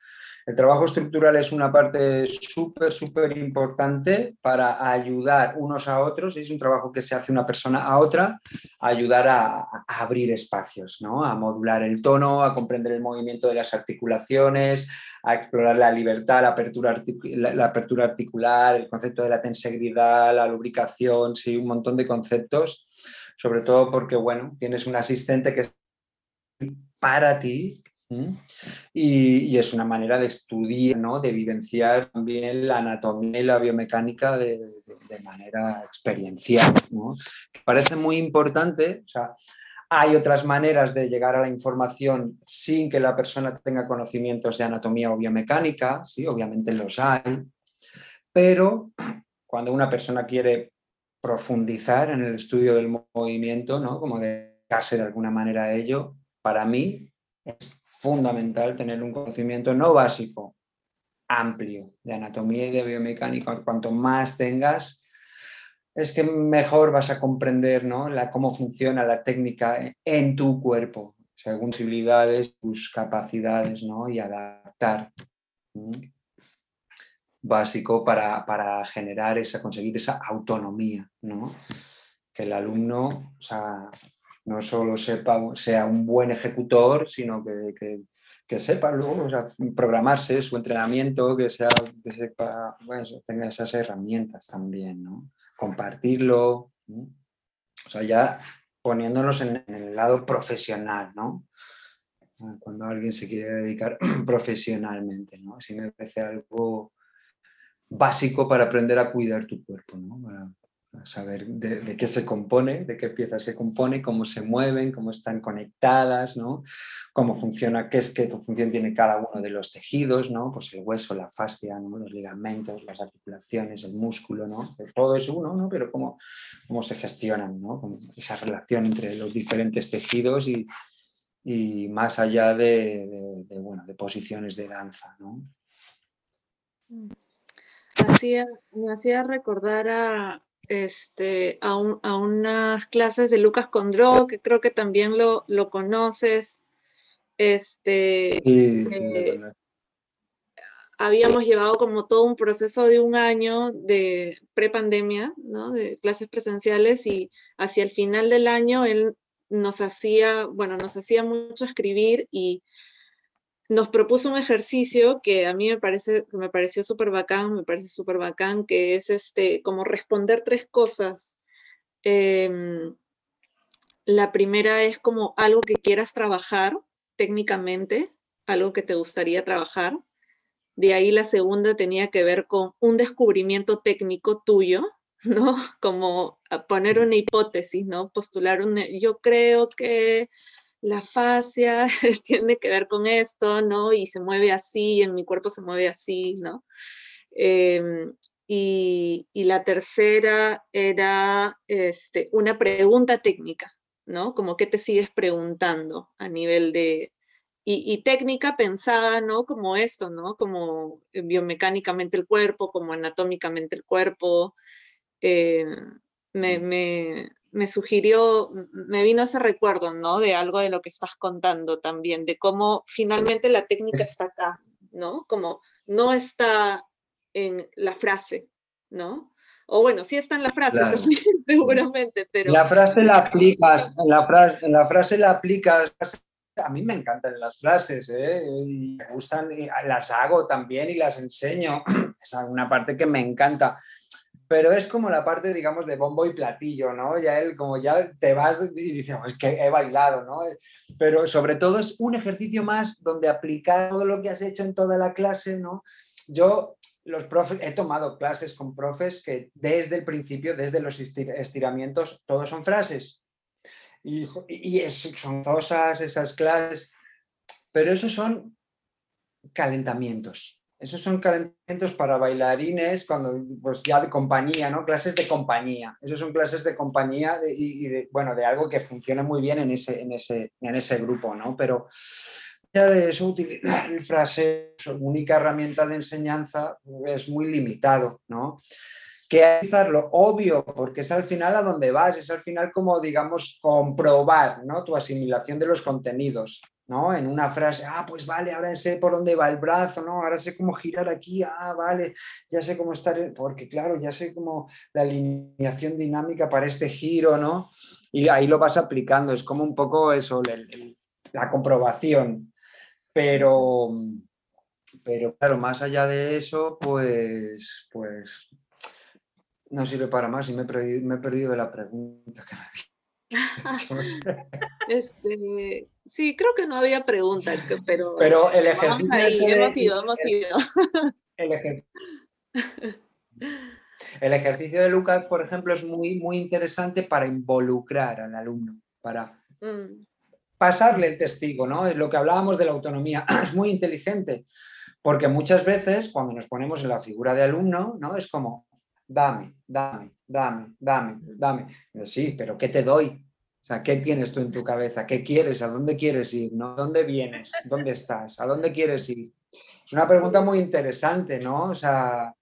El trabajo estructural es una parte súper, súper importante para ayudar unos a otros. Es un trabajo que se hace una persona a otra, ayudar a, abrir espacios, ¿no? a modular el tono, a comprender el movimiento de las articulaciones, a explorar la libertad, la apertura, la, apertura articular, el concepto de la tensegridad, la lubricación, sí, un montón de conceptos, sobre todo porque, bueno, tienes un asistente que para ti, y, es una manera de estudiar, ¿no? de vivenciar también la anatomía y la biomecánica de, manera experiencial. ¿no? Parece muy importante, o sea, hay otras maneras de llegar a la información sin que la persona tenga conocimientos de anatomía o biomecánica, sí, obviamente los hay, pero cuando una persona quiere profundizar en el estudio del movimiento, ¿no? como dedicarse de alguna manera ello, para mí es fundamental tener un conocimiento no básico, amplio de anatomía y de biomecánica. Cuanto más tengas, es que mejor vas a comprender ¿no? la, cómo funciona la técnica en tu cuerpo, según posibilidades, tus capacidades ¿no? y adaptar. Básico para, para, generar esa, conseguir esa autonomía, ¿no? que el alumno, no solo sepa, sea un buen ejecutor, sino que, sepa luego programarse su entrenamiento, que, sea, que sepa, tenga esas herramientas también, ¿no? compartirlo, o sea, ya poniéndonos en, el lado profesional, ¿no? Cuando alguien se quiere dedicar profesionalmente, ¿no? Así me parece algo básico para aprender a cuidar tu cuerpo, ¿no? Saber de, qué se compone, de qué piezas se compone, cómo se mueven, cómo están conectadas, ¿no? cómo funciona, qué es qué función tiene cada uno de los tejidos, ¿no? pues el hueso, la fascia, los ligamentos, las articulaciones, el músculo, ¿no? todo es uno, ¿no? pero cómo, cómo se gestionan, ¿no? esa relación entre los diferentes tejidos y, y más allá de, de, bueno, de posiciones de danza. ¿no? Hacía, me hacía recordar a, este, a, unas clases de Lucas Condró, que creo que también lo, conoces. Este, eh, habíamos llevado como todo un proceso de un año de prepandemia, ¿no? de clases presenciales y hacia el final del año él nos hacía, bueno, nos hacía mucho escribir y nos propuso un ejercicio que a mí me, parece, me pareció súper bacán, me parece súper bacán, que es este, como responder tres cosas. Em, la primera es como algo que quieras trabajar técnicamente, algo que te gustaría trabajar. De ahí la segunda tenía que ver con un descubrimiento técnico tuyo, ¿no? Como poner una hipótesis, ¿no? Postular un, yo creo que la fascia tiene que ver con esto, ¿no? Y se mueve así, en mi cuerpo se mueve así, ¿no? Em, y, la tercera era este, una pregunta técnica, ¿no? Como qué te sigues preguntando a nivel de... Y, técnica pensada, ¿no? Como esto, ¿no? Como biomecánicamente el cuerpo, como anatómicamente el cuerpo. Em, me, me sugirió, me vino ese recuerdo, ¿no? De algo de lo que estás contando también, de cómo finalmente la técnica está acá, ¿no? Como no está en la frase, ¿no? O bueno, sí está en la frase seguramente, pero... La frase la aplicas, en la en la frase la aplicas, a mí me encantan las frases, ¿eh? y me gustan, las hago también y las enseño, es una parte que me encanta pero es como la parte, digamos, de bombo y platillo, ¿no? Ya él, como ya te vas y dices, es que he bailado, ¿no? Pero sobre todo es un ejercicio más donde aplicar todo lo que has hecho en toda la clase, ¿no? Yo los profes, he tomado clases con profes que desde el principio, desde los estiramientos, todos son frases. Y, y son cosas esas clases, pero esos son calentamientos. Esos son calentamientos para bailarines cuando, pues ya de compañía, ¿no? Clases de compañía. Esos son clases de compañía y, de, bueno, de algo que funciona muy bien en ese, en ese, en ese grupo, ¿no? Pero ya de eso utilizar el frase, su única herramienta de enseñanza es muy limitado, ¿no? que analizarlo, obvio, porque es al final a donde vas, es al final como, digamos, comprobar ¿no? tu asimilación de los contenidos. ¿No? En una frase, ah, pues vale, ahora sé por dónde va el brazo, ¿no? Ahora sé cómo girar aquí, ah, vale, ya sé cómo estar, porque claro, ya sé cómo la alineación dinámica para este giro, ¿no? Y ahí lo vas aplicando, es como un poco eso, la comprobación. Pero, pero claro, más allá de eso, pues, pues no sirve para más y me he perdido, me he perdido de la pregunta que me había este, sí, creo que no había pregunta, pero, pero el ejercicio hemos ido, hemos ido. El, el, ejercicio de Lucas, por ejemplo, es muy, muy interesante para involucrar al alumno, para mm. pasarle el testigo, ¿no? Es lo que hablábamos de la autonomía, es muy inteligente, porque muchas veces cuando nos ponemos en la figura de alumno, ¿no? Es como, dame, dame, dame, dame, dame. Sí, pero ¿qué te doy? O sea, ¿qué tienes tú en tu cabeza? ¿Qué quieres? ¿A dónde quieres ir? ¿No? ¿Dónde vienes? ¿Dónde estás? ¿A dónde quieres ir? Es una pregunta muy interesante, ¿no? O sea,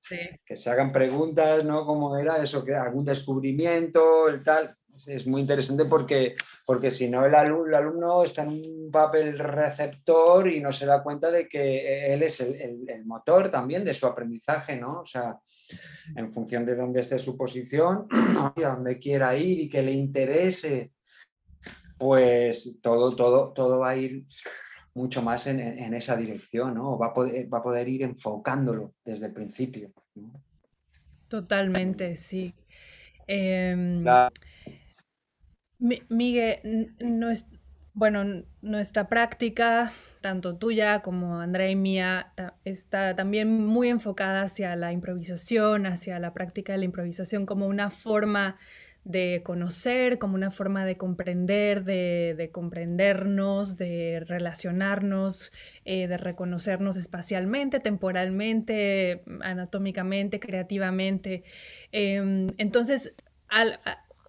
que se hagan preguntas, ¿no? ¿Cómo era eso? que ¿Algún descubrimiento? El tal. Es muy interesante porque, porque si no, el alumno, está en un papel receptor y no se da cuenta de que él es el, el motor también de su aprendizaje, ¿no? O sea, en función de dónde esté su posición y a dónde quiera ir y que le interese, pues todo, todo, todo va a ir mucho más en, esa dirección, ¿no? Va a, poder, va a poder ir enfocándolo desde el principio. Totalmente, sí. Miguel, bueno, nuestra práctica, tanto tuya como Andrea y mía, está también muy enfocada hacia la improvisación, hacia la práctica de la improvisación como una forma de conocer, como una forma de comprender, de, comprendernos, de relacionarnos, eh, de reconocernos espacialmente, temporalmente, anatómicamente, creativamente. Em, entonces, al,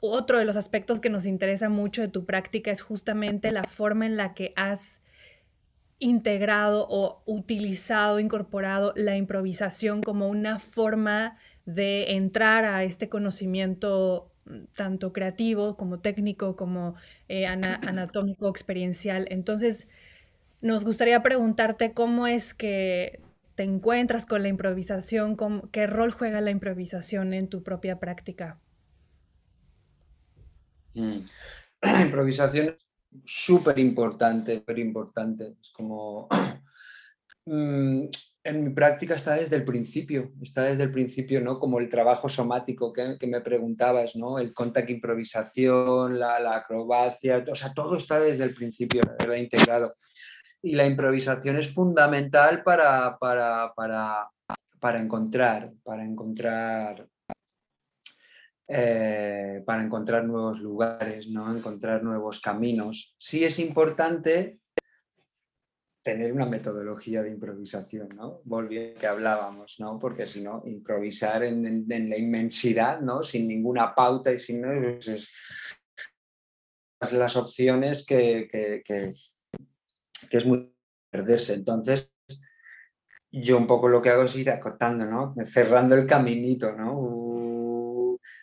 otro de los aspectos que nos interesa mucho de tu práctica es justamente la forma en la que has integrado o utilizado, incorporado la improvisación como una forma de entrar a este conocimiento mm, tanto creativo como técnico, como eh, anatómico, experiencial. Entonces, nos gustaría preguntarte cómo es que te encuentras con la improvisación, qué rol juega la improvisación en tu propia práctica. Mm. improvisación súper importante, súper importante. Es como... Mm, en mi práctica está desde el principio, está desde el principio, ¿no? Como el trabajo somático que, me preguntabas, ¿no? El contact improvisación, la, acrobacia, o sea, todo está desde el principio, integrado. Y la improvisación es fundamental para, para, para, para encontrar, para encontrar eh, para encontrar nuevos lugares, ¿no? encontrar nuevos caminos. Sí es importante tener una metodología de improvisación, ¿no? Volviendo que hablábamos, ¿no? Porque si no, improvisar en, la inmensidad, ¿no? Sin ninguna pauta y sin pues las opciones que, que, es muy perderse. Entonces, yo un poco lo que hago es ir acotando, ¿no? Cerrando el caminito, ¿no?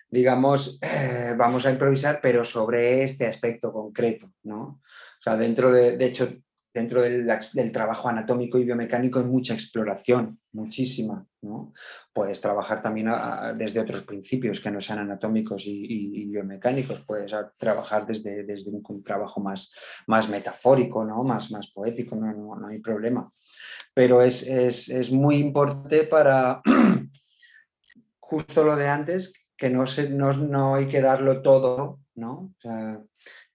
Digamos, eh, vamos a improvisar, pero sobre este aspecto concreto, ¿no? O sea, dentro de, de hecho, dentro del, trabajo anatómico y biomecánico hay mucha exploración, muchísima, ¿no? Puedes trabajar también desde otros principios que no sean anatómicos y, biomecánicos, puedes trabajar desde, desde un, trabajo más, más metafórico, ¿no? Más, más poético, no, no, no hay problema. Pero es, es, es muy importante para justo lo de antes, que no, se, no, hay que darlo todo, ¿no?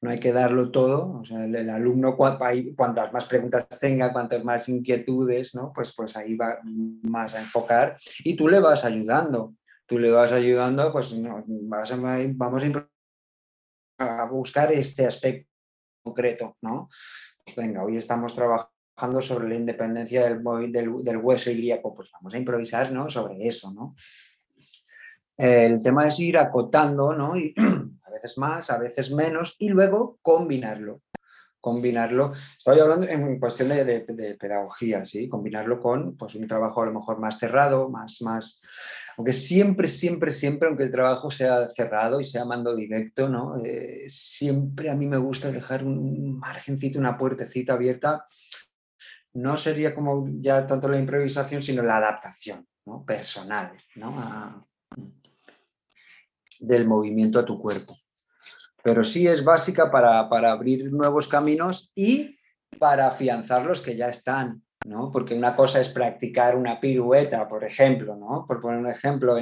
no hay que darlo todo. O sea, el, alumno, cuantas más preguntas tenga, cuantas más inquietudes, ¿no? Pues, pues ahí va más a enfocar y tú le vas ayudando. Tú le vas ayudando, pues vamos a, buscar este aspecto concreto, ¿no? Pues venga, hoy estamos trabajando sobre la independencia del, del, del hueso ilíaco, pues vamos a improvisar, ¿no? Sobre eso, ¿no? El tema es ir acotando, ¿no? Y a veces más, a veces menos, y luego combinarlo. combinarlo, estoy hablando en cuestión de, pedagogía, ¿sí? combinarlo con pues, un trabajo a lo mejor más cerrado, más, más, aunque siempre, siempre, siempre, aunque el trabajo sea cerrado y sea mando directo, ¿no? Eh, siempre a mí me gusta dejar un margencito, una puertecita abierta. No sería como ya tanto la improvisación, sino la adaptación ¿no? personal ¿no? Del movimiento a tu cuerpo pero sí es básica para, abrir nuevos caminos y para afianzar los que ya están, ¿no? Porque una cosa es practicar una pirueta, por ejemplo, ¿no? Por poner un ejemplo,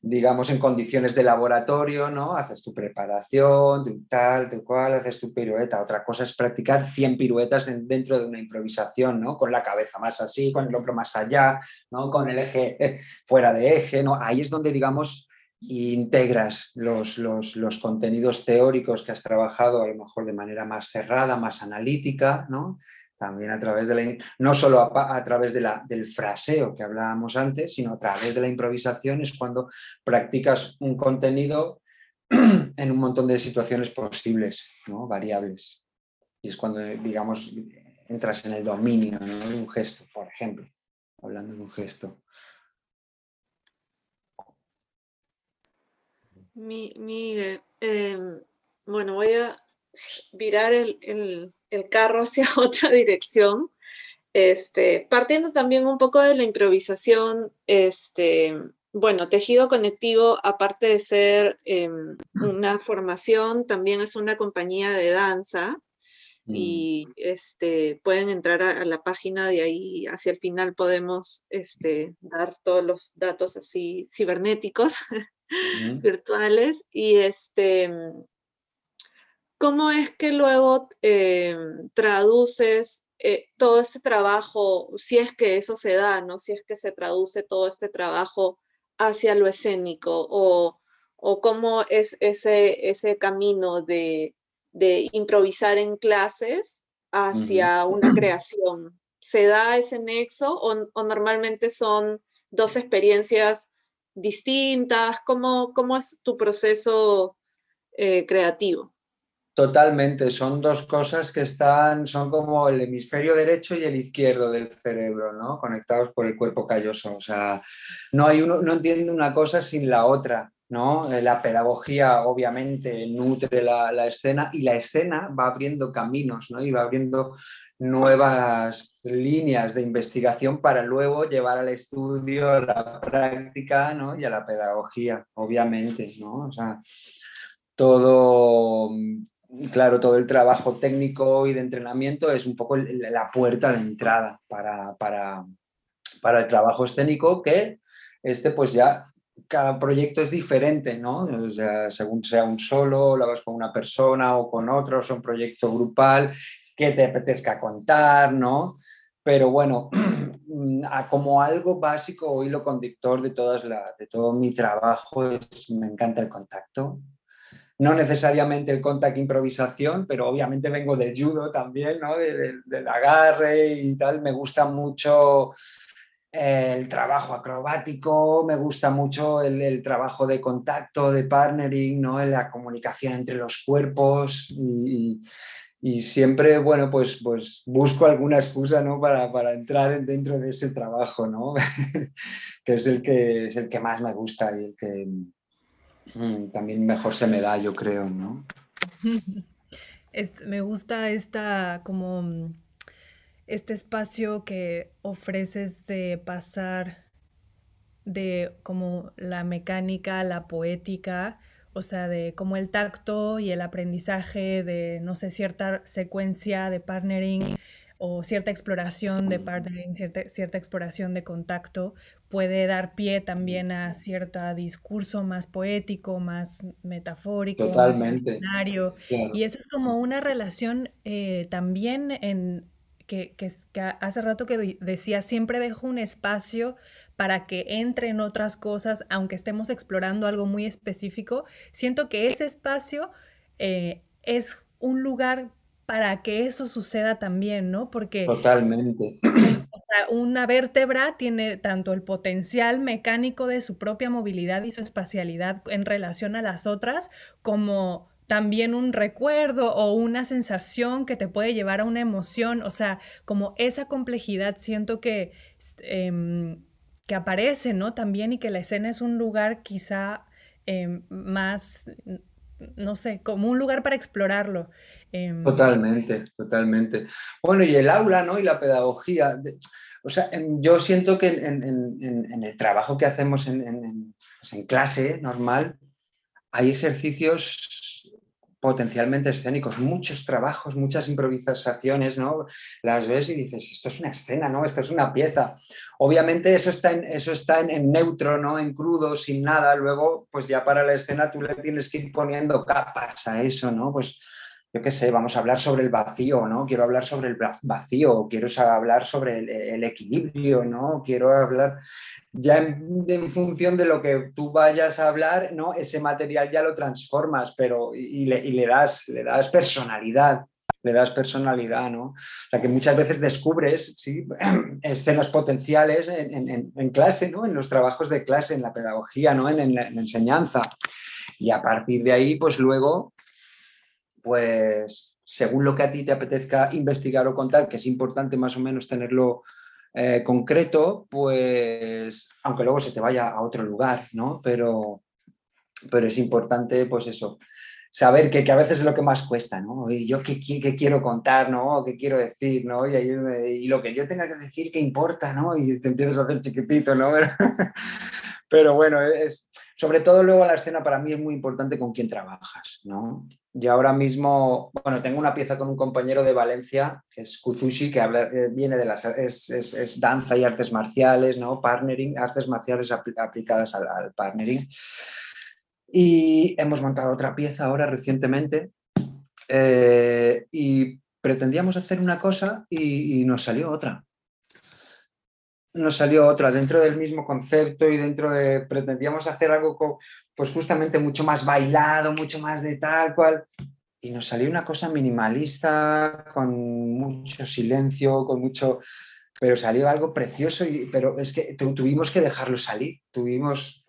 digamos, en condiciones de laboratorio, ¿no? Haces tu preparación, tu tal, tu cual, haces tu pirueta. Otra cosa es practicar 100 piruetas dentro de una improvisación, ¿no? Con la cabeza más así, con el hombro más allá, ¿no? Con el eje eh, fuera de eje, ¿no? Ahí es donde, digamos, integras los, los, contenidos teóricos que has trabajado a lo mejor de manera más cerrada, más analítica, ¿no? También a través de la, no solo a, través de la, del fraseo que hablábamos antes, sino a través de la improvisación es cuando practicas un contenido en un montón de situaciones posibles, ¿no? variables. Y es cuando, digamos, entras en el dominio de un gesto, por ejemplo, hablando de un gesto. Mi, em, bueno, voy a virar el, carro hacia otra dirección. Este, partiendo también un poco de la improvisación, este, bueno, tejido conectivo, aparte de ser em, una formación, también es una compañía de danza y mm. este, pueden entrar a, la página de ahí, hacia el final podemos este, dar todos los datos así cibernéticos virtuales y este, ¿cómo es que luego eh, traduces eh, todo este trabajo, si es que eso se da, ¿no? Si es que se traduce todo este trabajo hacia lo escénico o, o cómo es ese, ese camino de, de improvisar en clases hacia una creación. ¿Se da ese nexo o, o normalmente son dos experiencias distintas? ¿Cómo, cómo es tu proceso eh, creativo? Totalmente, son dos cosas que están, son como el hemisferio derecho y el izquierdo del cerebro, ¿no? Conectados por el cuerpo calloso. O sea, no hay uno, no entiende una cosa sin la otra, ¿no? Eh, la pedagogía obviamente nutre la, la, escena y la escena va abriendo caminos, ¿no? Y va abriendo nuevas líneas de investigación para luego llevar al estudio, a la práctica ¿no? y a la pedagogía, obviamente. ¿no? O sea, todo, claro, todo el trabajo técnico y de entrenamiento es un poco la puerta de entrada para, para, para el trabajo escénico que este pues ya cada proyecto es diferente, ¿no? O sea, según sea un solo, lo hagas con una persona o con otro, un proyecto grupal, que te apetezca contar, ¿no? Pero bueno, como algo básico o hilo conductor de, todas la, de todo mi trabajo, me encanta el contacto. No necesariamente el contacto improvisación, pero obviamente vengo del judo también, ¿no? del agarre y tal. Me gusta mucho el trabajo acrobático, me gusta mucho el, trabajo de contacto, de partnering, ¿no? la comunicación entre los cuerpos y siempre, bueno, pues, pues busco alguna excusa ¿no? para, para entrar dentro de ese trabajo, ¿no? que, es el que es el que más me gusta y el que mm, también mejor se me da, yo creo, ¿no? me gusta esta como este espacio que ofreces de pasar de como la mecánica, la poética, o sea, de como el tacto y el aprendizaje de, no sé, cierta secuencia de partnering o cierta exploración de partnering, cierta, cierta exploración de contacto, puede dar pie también a cierto discurso más poético, más metafórico, Totalmente. más Y eso es como una relación eh, también en, que, que, que, hace rato que decía, siempre dejo un espacio para que entren otras cosas, aunque estemos explorando algo muy específico, siento que ese espacio eh, es un lugar para que eso suceda también, ¿no? Porque totalmente. Una vértebra tiene tanto el potencial mecánico de su propia movilidad y su espacialidad en relación a las otras, como también un recuerdo o una sensación que te puede llevar a una emoción, o sea, como esa complejidad siento que, em, que aparece, ¿no? También y que la escena es un lugar quizá em, más, no sé, como un lugar para explorarlo. Em. Totalmente, totalmente. Bueno, y el aula, ¿no? Y la pedagogía. O sea, yo siento que en, el trabajo que hacemos en, pues en clase normal, hay ejercicios potencialmente escénicos, muchos trabajos, muchas improvisaciones, ¿no? Las ves y dices, esto es una escena, ¿no? Esto es una pieza. Obviamente eso está en, eso está en, neutro, ¿no? En crudo, sin nada. Luego, pues ya para la escena tú le tienes que ir poniendo capas a eso, ¿no? Pues yo qué sé, vamos a hablar sobre el vacío, ¿no? Quiero hablar sobre el vacío, quiero hablar sobre el, equilibrio, ¿no? Quiero hablar ya en, función de lo que tú vayas a hablar, ¿no? Ese material ya lo transformas, pero y, le, das, le das personalidad, le das personalidad, ¿no? O sea, que muchas veces descubres ¿sí? escenas potenciales en, clase, ¿no? En los trabajos de clase, en la pedagogía, ¿no? En, la enseñanza. Y a partir de ahí, pues luego pues según lo que a ti te apetezca investigar o contar, que es importante más o menos tenerlo eh, concreto, pues aunque luego se te vaya a otro lugar, ¿no? Pero, pero es importante, pues eso, saber que, a veces es lo que más cuesta, ¿no? Y yo qué, quiero contar, ¿no? ¿Qué quiero decir, ¿no? Y, y, lo que yo tenga que decir, ¿qué importa, ¿no? Y te empiezas a hacer chiquitito, ¿no? Pero bueno, es, sobre todo luego la escena para mí es muy importante con quién trabajas, ¿no? Yo ahora mismo, bueno, tengo una pieza con un compañero de Valencia, que es Kuzushi, que habla, eh, viene de las, es, danza y artes marciales, ¿no? Partnering, artes marciales aplicadas al, partnering. Y hemos montado otra pieza ahora recientemente eh, y pretendíamos hacer una cosa y, nos salió otra. Nos salió otra dentro del mismo concepto y dentro de, pretendíamos hacer algo con, pues justamente mucho más bailado, mucho más de tal cual. Y nos salió una cosa minimalista, con mucho silencio, con mucho... Pero salió algo precioso, y, pero es que tuvimos que dejarlo salir, tuvimos,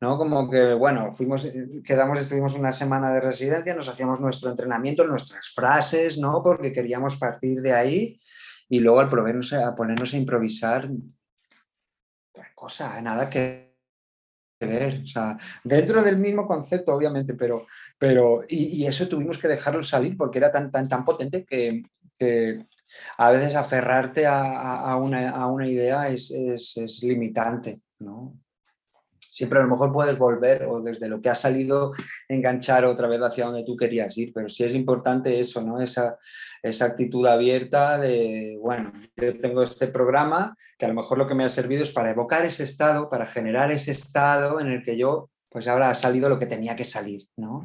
¿no? Como que, bueno, fuimos, quedamos, estuvimos una semana de residencia, nos hacíamos nuestro entrenamiento, nuestras frases, ¿no? Porque queríamos partir de ahí y luego al ponernos a, ponernos a improvisar, cosa, nada que ver, o sea, dentro del mismo concepto, obviamente, pero, pero y, eso tuvimos que dejarlo salir porque era tan, tan, tan potente que, a veces aferrarte a, una, idea es, es, limitante, ¿no? Siempre a lo mejor puedes volver o desde lo que ha salido enganchar otra vez hacia donde tú querías ir, pero sí es importante eso, ¿no? Esa, esa actitud abierta de, bueno, yo tengo este programa que a lo mejor lo que me ha servido es para evocar ese estado, para generar ese estado en el que yo, pues ahora ha salido lo que tenía que salir, ¿no?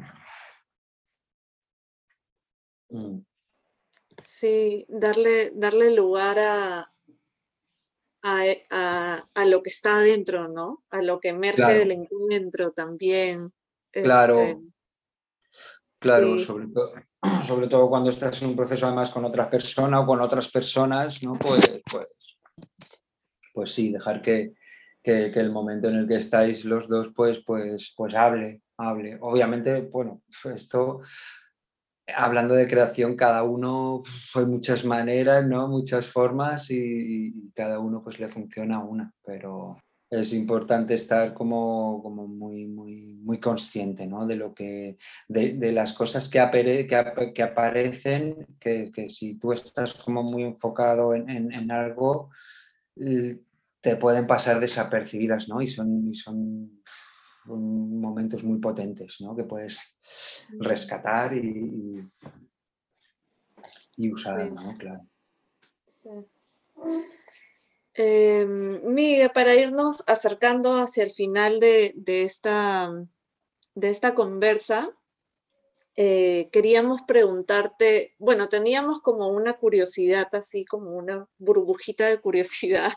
Mm. Sí, darle, darle lugar a, a, lo que está adentro, ¿no? A lo que emerge del encuentro también. Claro. Este, claro, sobre, todo, sobre todo cuando estás en un proceso además con otra persona o con otras personas, ¿no? Pues, pues pues sí, dejar que, el momento en el que estáis los dos, pues, pues, pues hable, hable. Obviamente, bueno, esto, hablando de creación, cada uno hay muchas maneras, ¿no? Muchas formas y, cada uno pues le funciona una, pero es importante estar como, como muy, muy, muy consciente ¿no? de, lo que, de, las cosas que, que, aparecen, que, si tú estás como muy enfocado en, en algo, te pueden pasar desapercibidas, ¿no? Y son, momentos muy potentes, ¿no? Que puedes rescatar y, y, usar, ¿no? Claro. Em, Miguel, para irnos acercando hacia el final de, esta, de esta conversa, eh, queríamos preguntarte, bueno, teníamos como una curiosidad, así como una burbujita de curiosidad,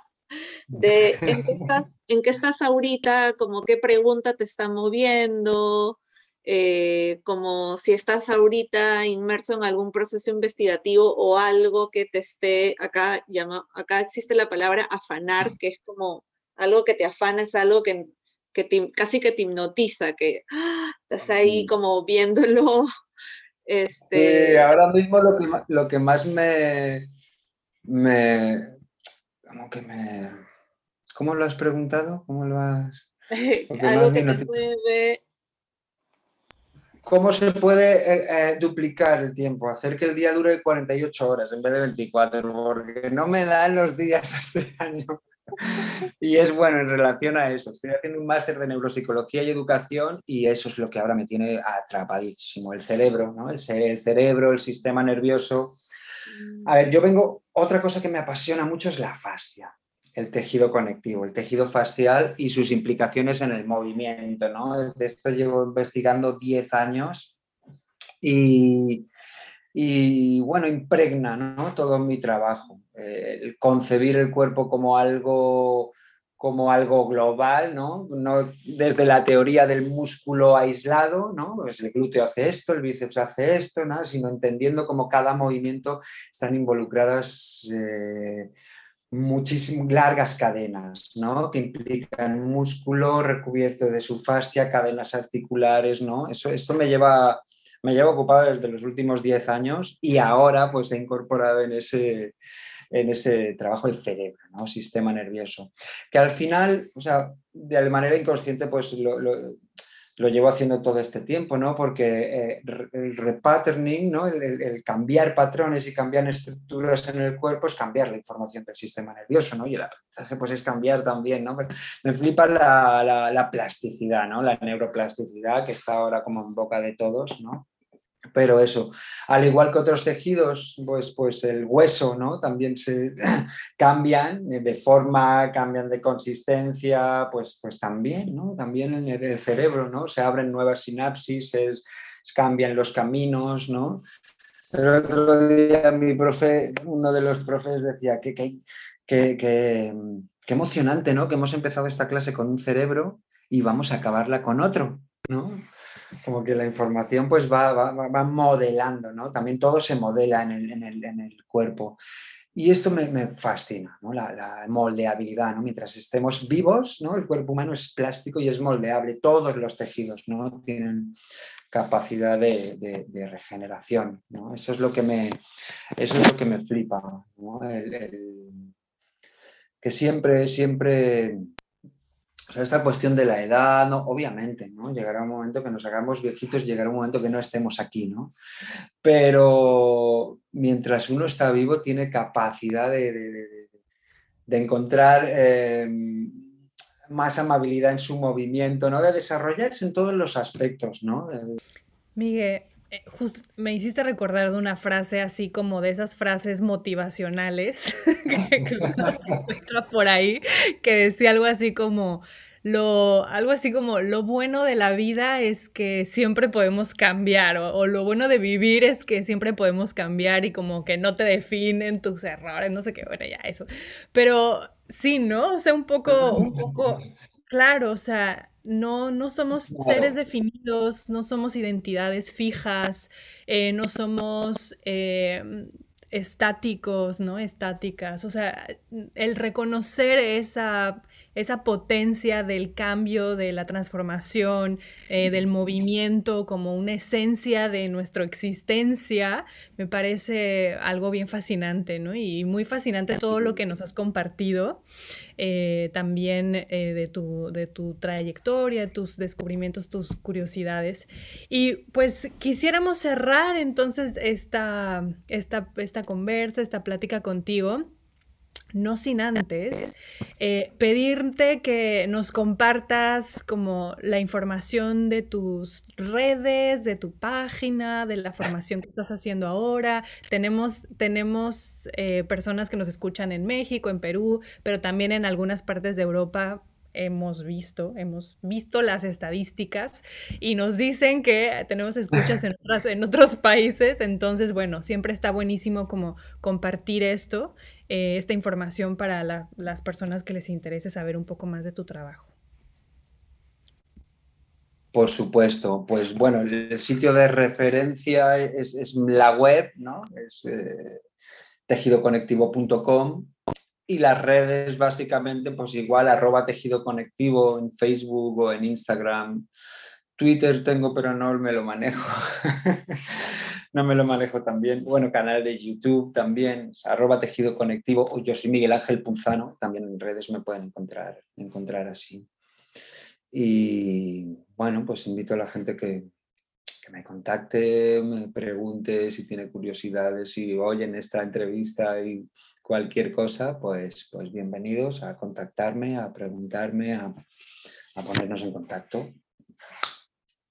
de en qué estás, en qué estás ahorita, como qué pregunta te está moviendo, eh, como si estás ahorita inmerso en algún proceso investigativo o algo que te esté, acá, llama, acá existe la palabra afanar, que es como algo que te afana, es algo que, que casi que te hipnotiza, que ¡ah! estás ahí como viéndolo Este... ahora mismo lo que, lo que más me, me, como que me, ¿cómo lo has preguntado? ¿Cómo lo has? Algo que te puede ¿Cómo se puede eh, eh, duplicar el tiempo? Hacer que el día dure 48 horas en vez de 24, porque no me dan los días este año. Y es bueno en relación a eso. Estoy haciendo un máster de neuropsicología y educación y eso es lo que ahora me tiene atrapadísimo. El cerebro, ¿no? El, el cerebro, el sistema nervioso. A ver, yo vengo, otra cosa que me apasiona mucho es la fascia el tejido conectivo, el tejido facial y sus implicaciones en el movimiento. ¿no? De esto llevo investigando 10 años y, bueno, impregna ¿no? todo mi trabajo. Eh, el concebir el cuerpo como algo como algo global, ¿no? ¿no? Desde la teoría del músculo aislado, ¿no? Pues el glúteo hace esto, el bíceps hace esto, ¿no? Sino entendiendo cómo cada movimiento están involucradas eh, muchísimas largas cadenas, ¿no? Que implican músculo recubierto de su fascia, cadenas articulares, ¿no? Eso, esto me lleva, me lleva ocupado desde los últimos 10 años y ahora pues he incorporado en ese, en ese trabajo el cerebro, ¿no? Sistema nervioso. Que al final, o sea, de manera inconsciente pues lo, lo llevo haciendo todo este tiempo, ¿no? Porque eh, el repatterning, ¿no? El, cambiar patrones y cambiar estructuras en el cuerpo es cambiar la información del sistema nervioso, ¿no? Y el aprendizaje pues es cambiar también, ¿no? Me flipa la, la plasticidad, ¿no? La neuroplasticidad que está ahora como en boca de todos, ¿no? Pero eso, al igual que otros tejidos, pues, pues el hueso, ¿no? También se cambian de forma, cambian de consistencia, pues, pues también, ¿no? También en el cerebro, ¿no? Se abren nuevas sinapsis, se, cambian los caminos, ¿no? El otro día mi profe, uno de los profes decía que, que, que, que emocionante, ¿no? Que hemos empezado esta clase con un cerebro y vamos a acabarla con otro, ¿no? Como que la información pues va, va, modelando, ¿no? También todo se modela en el, en el, en el cuerpo. Y esto me, me fascina, ¿no? La, la, moldeabilidad, ¿no? Mientras estemos vivos, ¿no? El cuerpo humano es plástico y es moldeable. Todos los tejidos, ¿no? Tienen capacidad de, de, regeneración, ¿no? Eso es lo que me, eso es lo que me flipa, el, que siempre, siempre esta cuestión de la edad, ¿no? obviamente, ¿no? Llegará un momento que nos hagamos viejitos, llegará un momento que no estemos aquí, ¿no? Pero mientras uno está vivo tiene capacidad de, encontrar em, más amabilidad en su movimiento, ¿no? De desarrollarse en todos los aspectos, ¿no? Miguel, eh, me hiciste recordar de una frase así como de esas frases motivacionales que, que por ahí, que decía algo así como, lo, algo así como lo bueno de la vida es que siempre podemos cambiar o, lo bueno de vivir es que siempre podemos cambiar y como que no te definen tus errores, no sé qué, bueno, ya eso. Pero sí, ¿no? O sea, un poco, un poco, claro, o sea, no, no somos seres definidos, no somos identidades fijas, eh, no somos... Eh, estáticos, ¿no? Estáticas. O sea, el reconocer esa esa potencia del cambio, de la transformación, eh, del movimiento como una esencia de nuestra existencia, me parece algo bien fascinante, ¿no? Y muy fascinante todo lo que nos has compartido, eh, también eh, de, tu, de tu trayectoria, tus descubrimientos, tus curiosidades. Y pues quisiéramos cerrar entonces esta, esta, esta conversa, esta plática contigo no sin antes eh, pedirte que nos compartas como la información de tus redes, de tu página, de la formación que estás haciendo ahora. Tenemos, tenemos eh, personas que nos escuchan en México, en Perú, pero también en algunas partes de Europa hemos visto, hemos visto las estadísticas y nos dicen que tenemos escuchas en, en otros países, entonces bueno, siempre está buenísimo como compartir esto eh, esta información para las personas que les interese saber un poco más de tu trabajo. Por supuesto, pues bueno, el sitio de referencia es, la web, ¿no? Es eh, tejidoconectivo.com y las redes básicamente pues igual arroba tejido conectivo en Facebook o en Instagram. Twitter tengo pero no me lo manejo. no me lo manejo tan bien. Bueno, canal de YouTube también, arroba tejido conectivo, yo soy Miguel Ángel Punzano, también en redes me pueden encontrar, encontrar así. Y bueno, pues invito a la gente que, que me contacte, me pregunte si tiene curiosidades, si oyen esta entrevista y cualquier cosa, pues, pues bienvenidos a contactarme, a preguntarme, a, a ponernos en contacto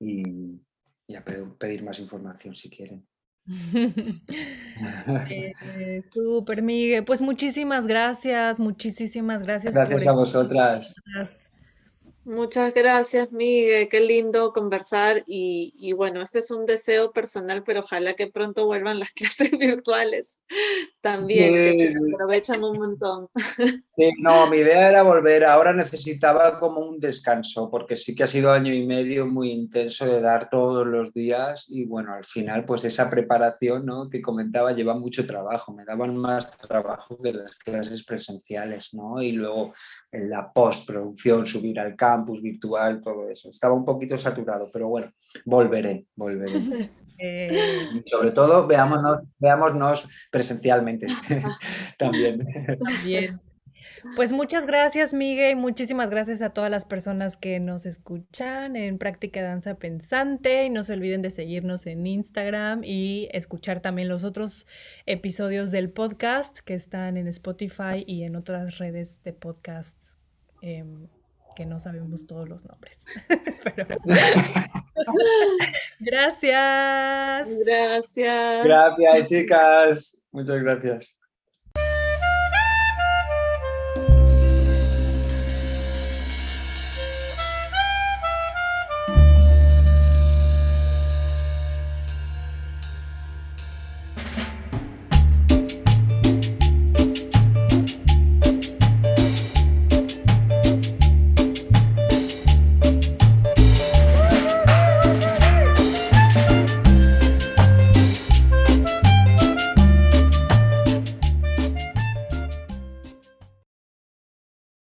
y, y a pedir más información si quieren. eh, super, Miguel. Pues muchísimas gracias, muchísimas gracias. Gracias a vosotras. Muchas gracias, Miguel. Qué lindo conversar. Y, bueno, este es un deseo personal, pero ojalá que pronto vuelvan las clases virtuales también, que se aprovechan un montón. Sí, no, mi idea era volver. Ahora necesitaba como un descanso, porque sí que ha sido año y medio muy intenso de dar todos los días. Y bueno, al final, pues esa preparación ¿no? que comentaba lleva mucho trabajo. Me daban más trabajo que las clases presenciales, ¿no? Y luego en la postproducción, subir al campo campus virtual, todo eso. Estaba un poquito saturado, pero bueno, volveré, volveré. Eh, sobre todo, veámonos, veámonos presencialmente también. También. Pues muchas gracias, Miguel, y muchísimas gracias a todas las personas que nos escuchan en Práctica Danza Pensante. Y no se olviden de seguirnos en Instagram y escuchar también los otros episodios del podcast que están en Spotify y en otras redes de podcasts. Em, que no sabemos todos los nombres. Gracias. Gracias. Gracias, chicas. Muchas gracias.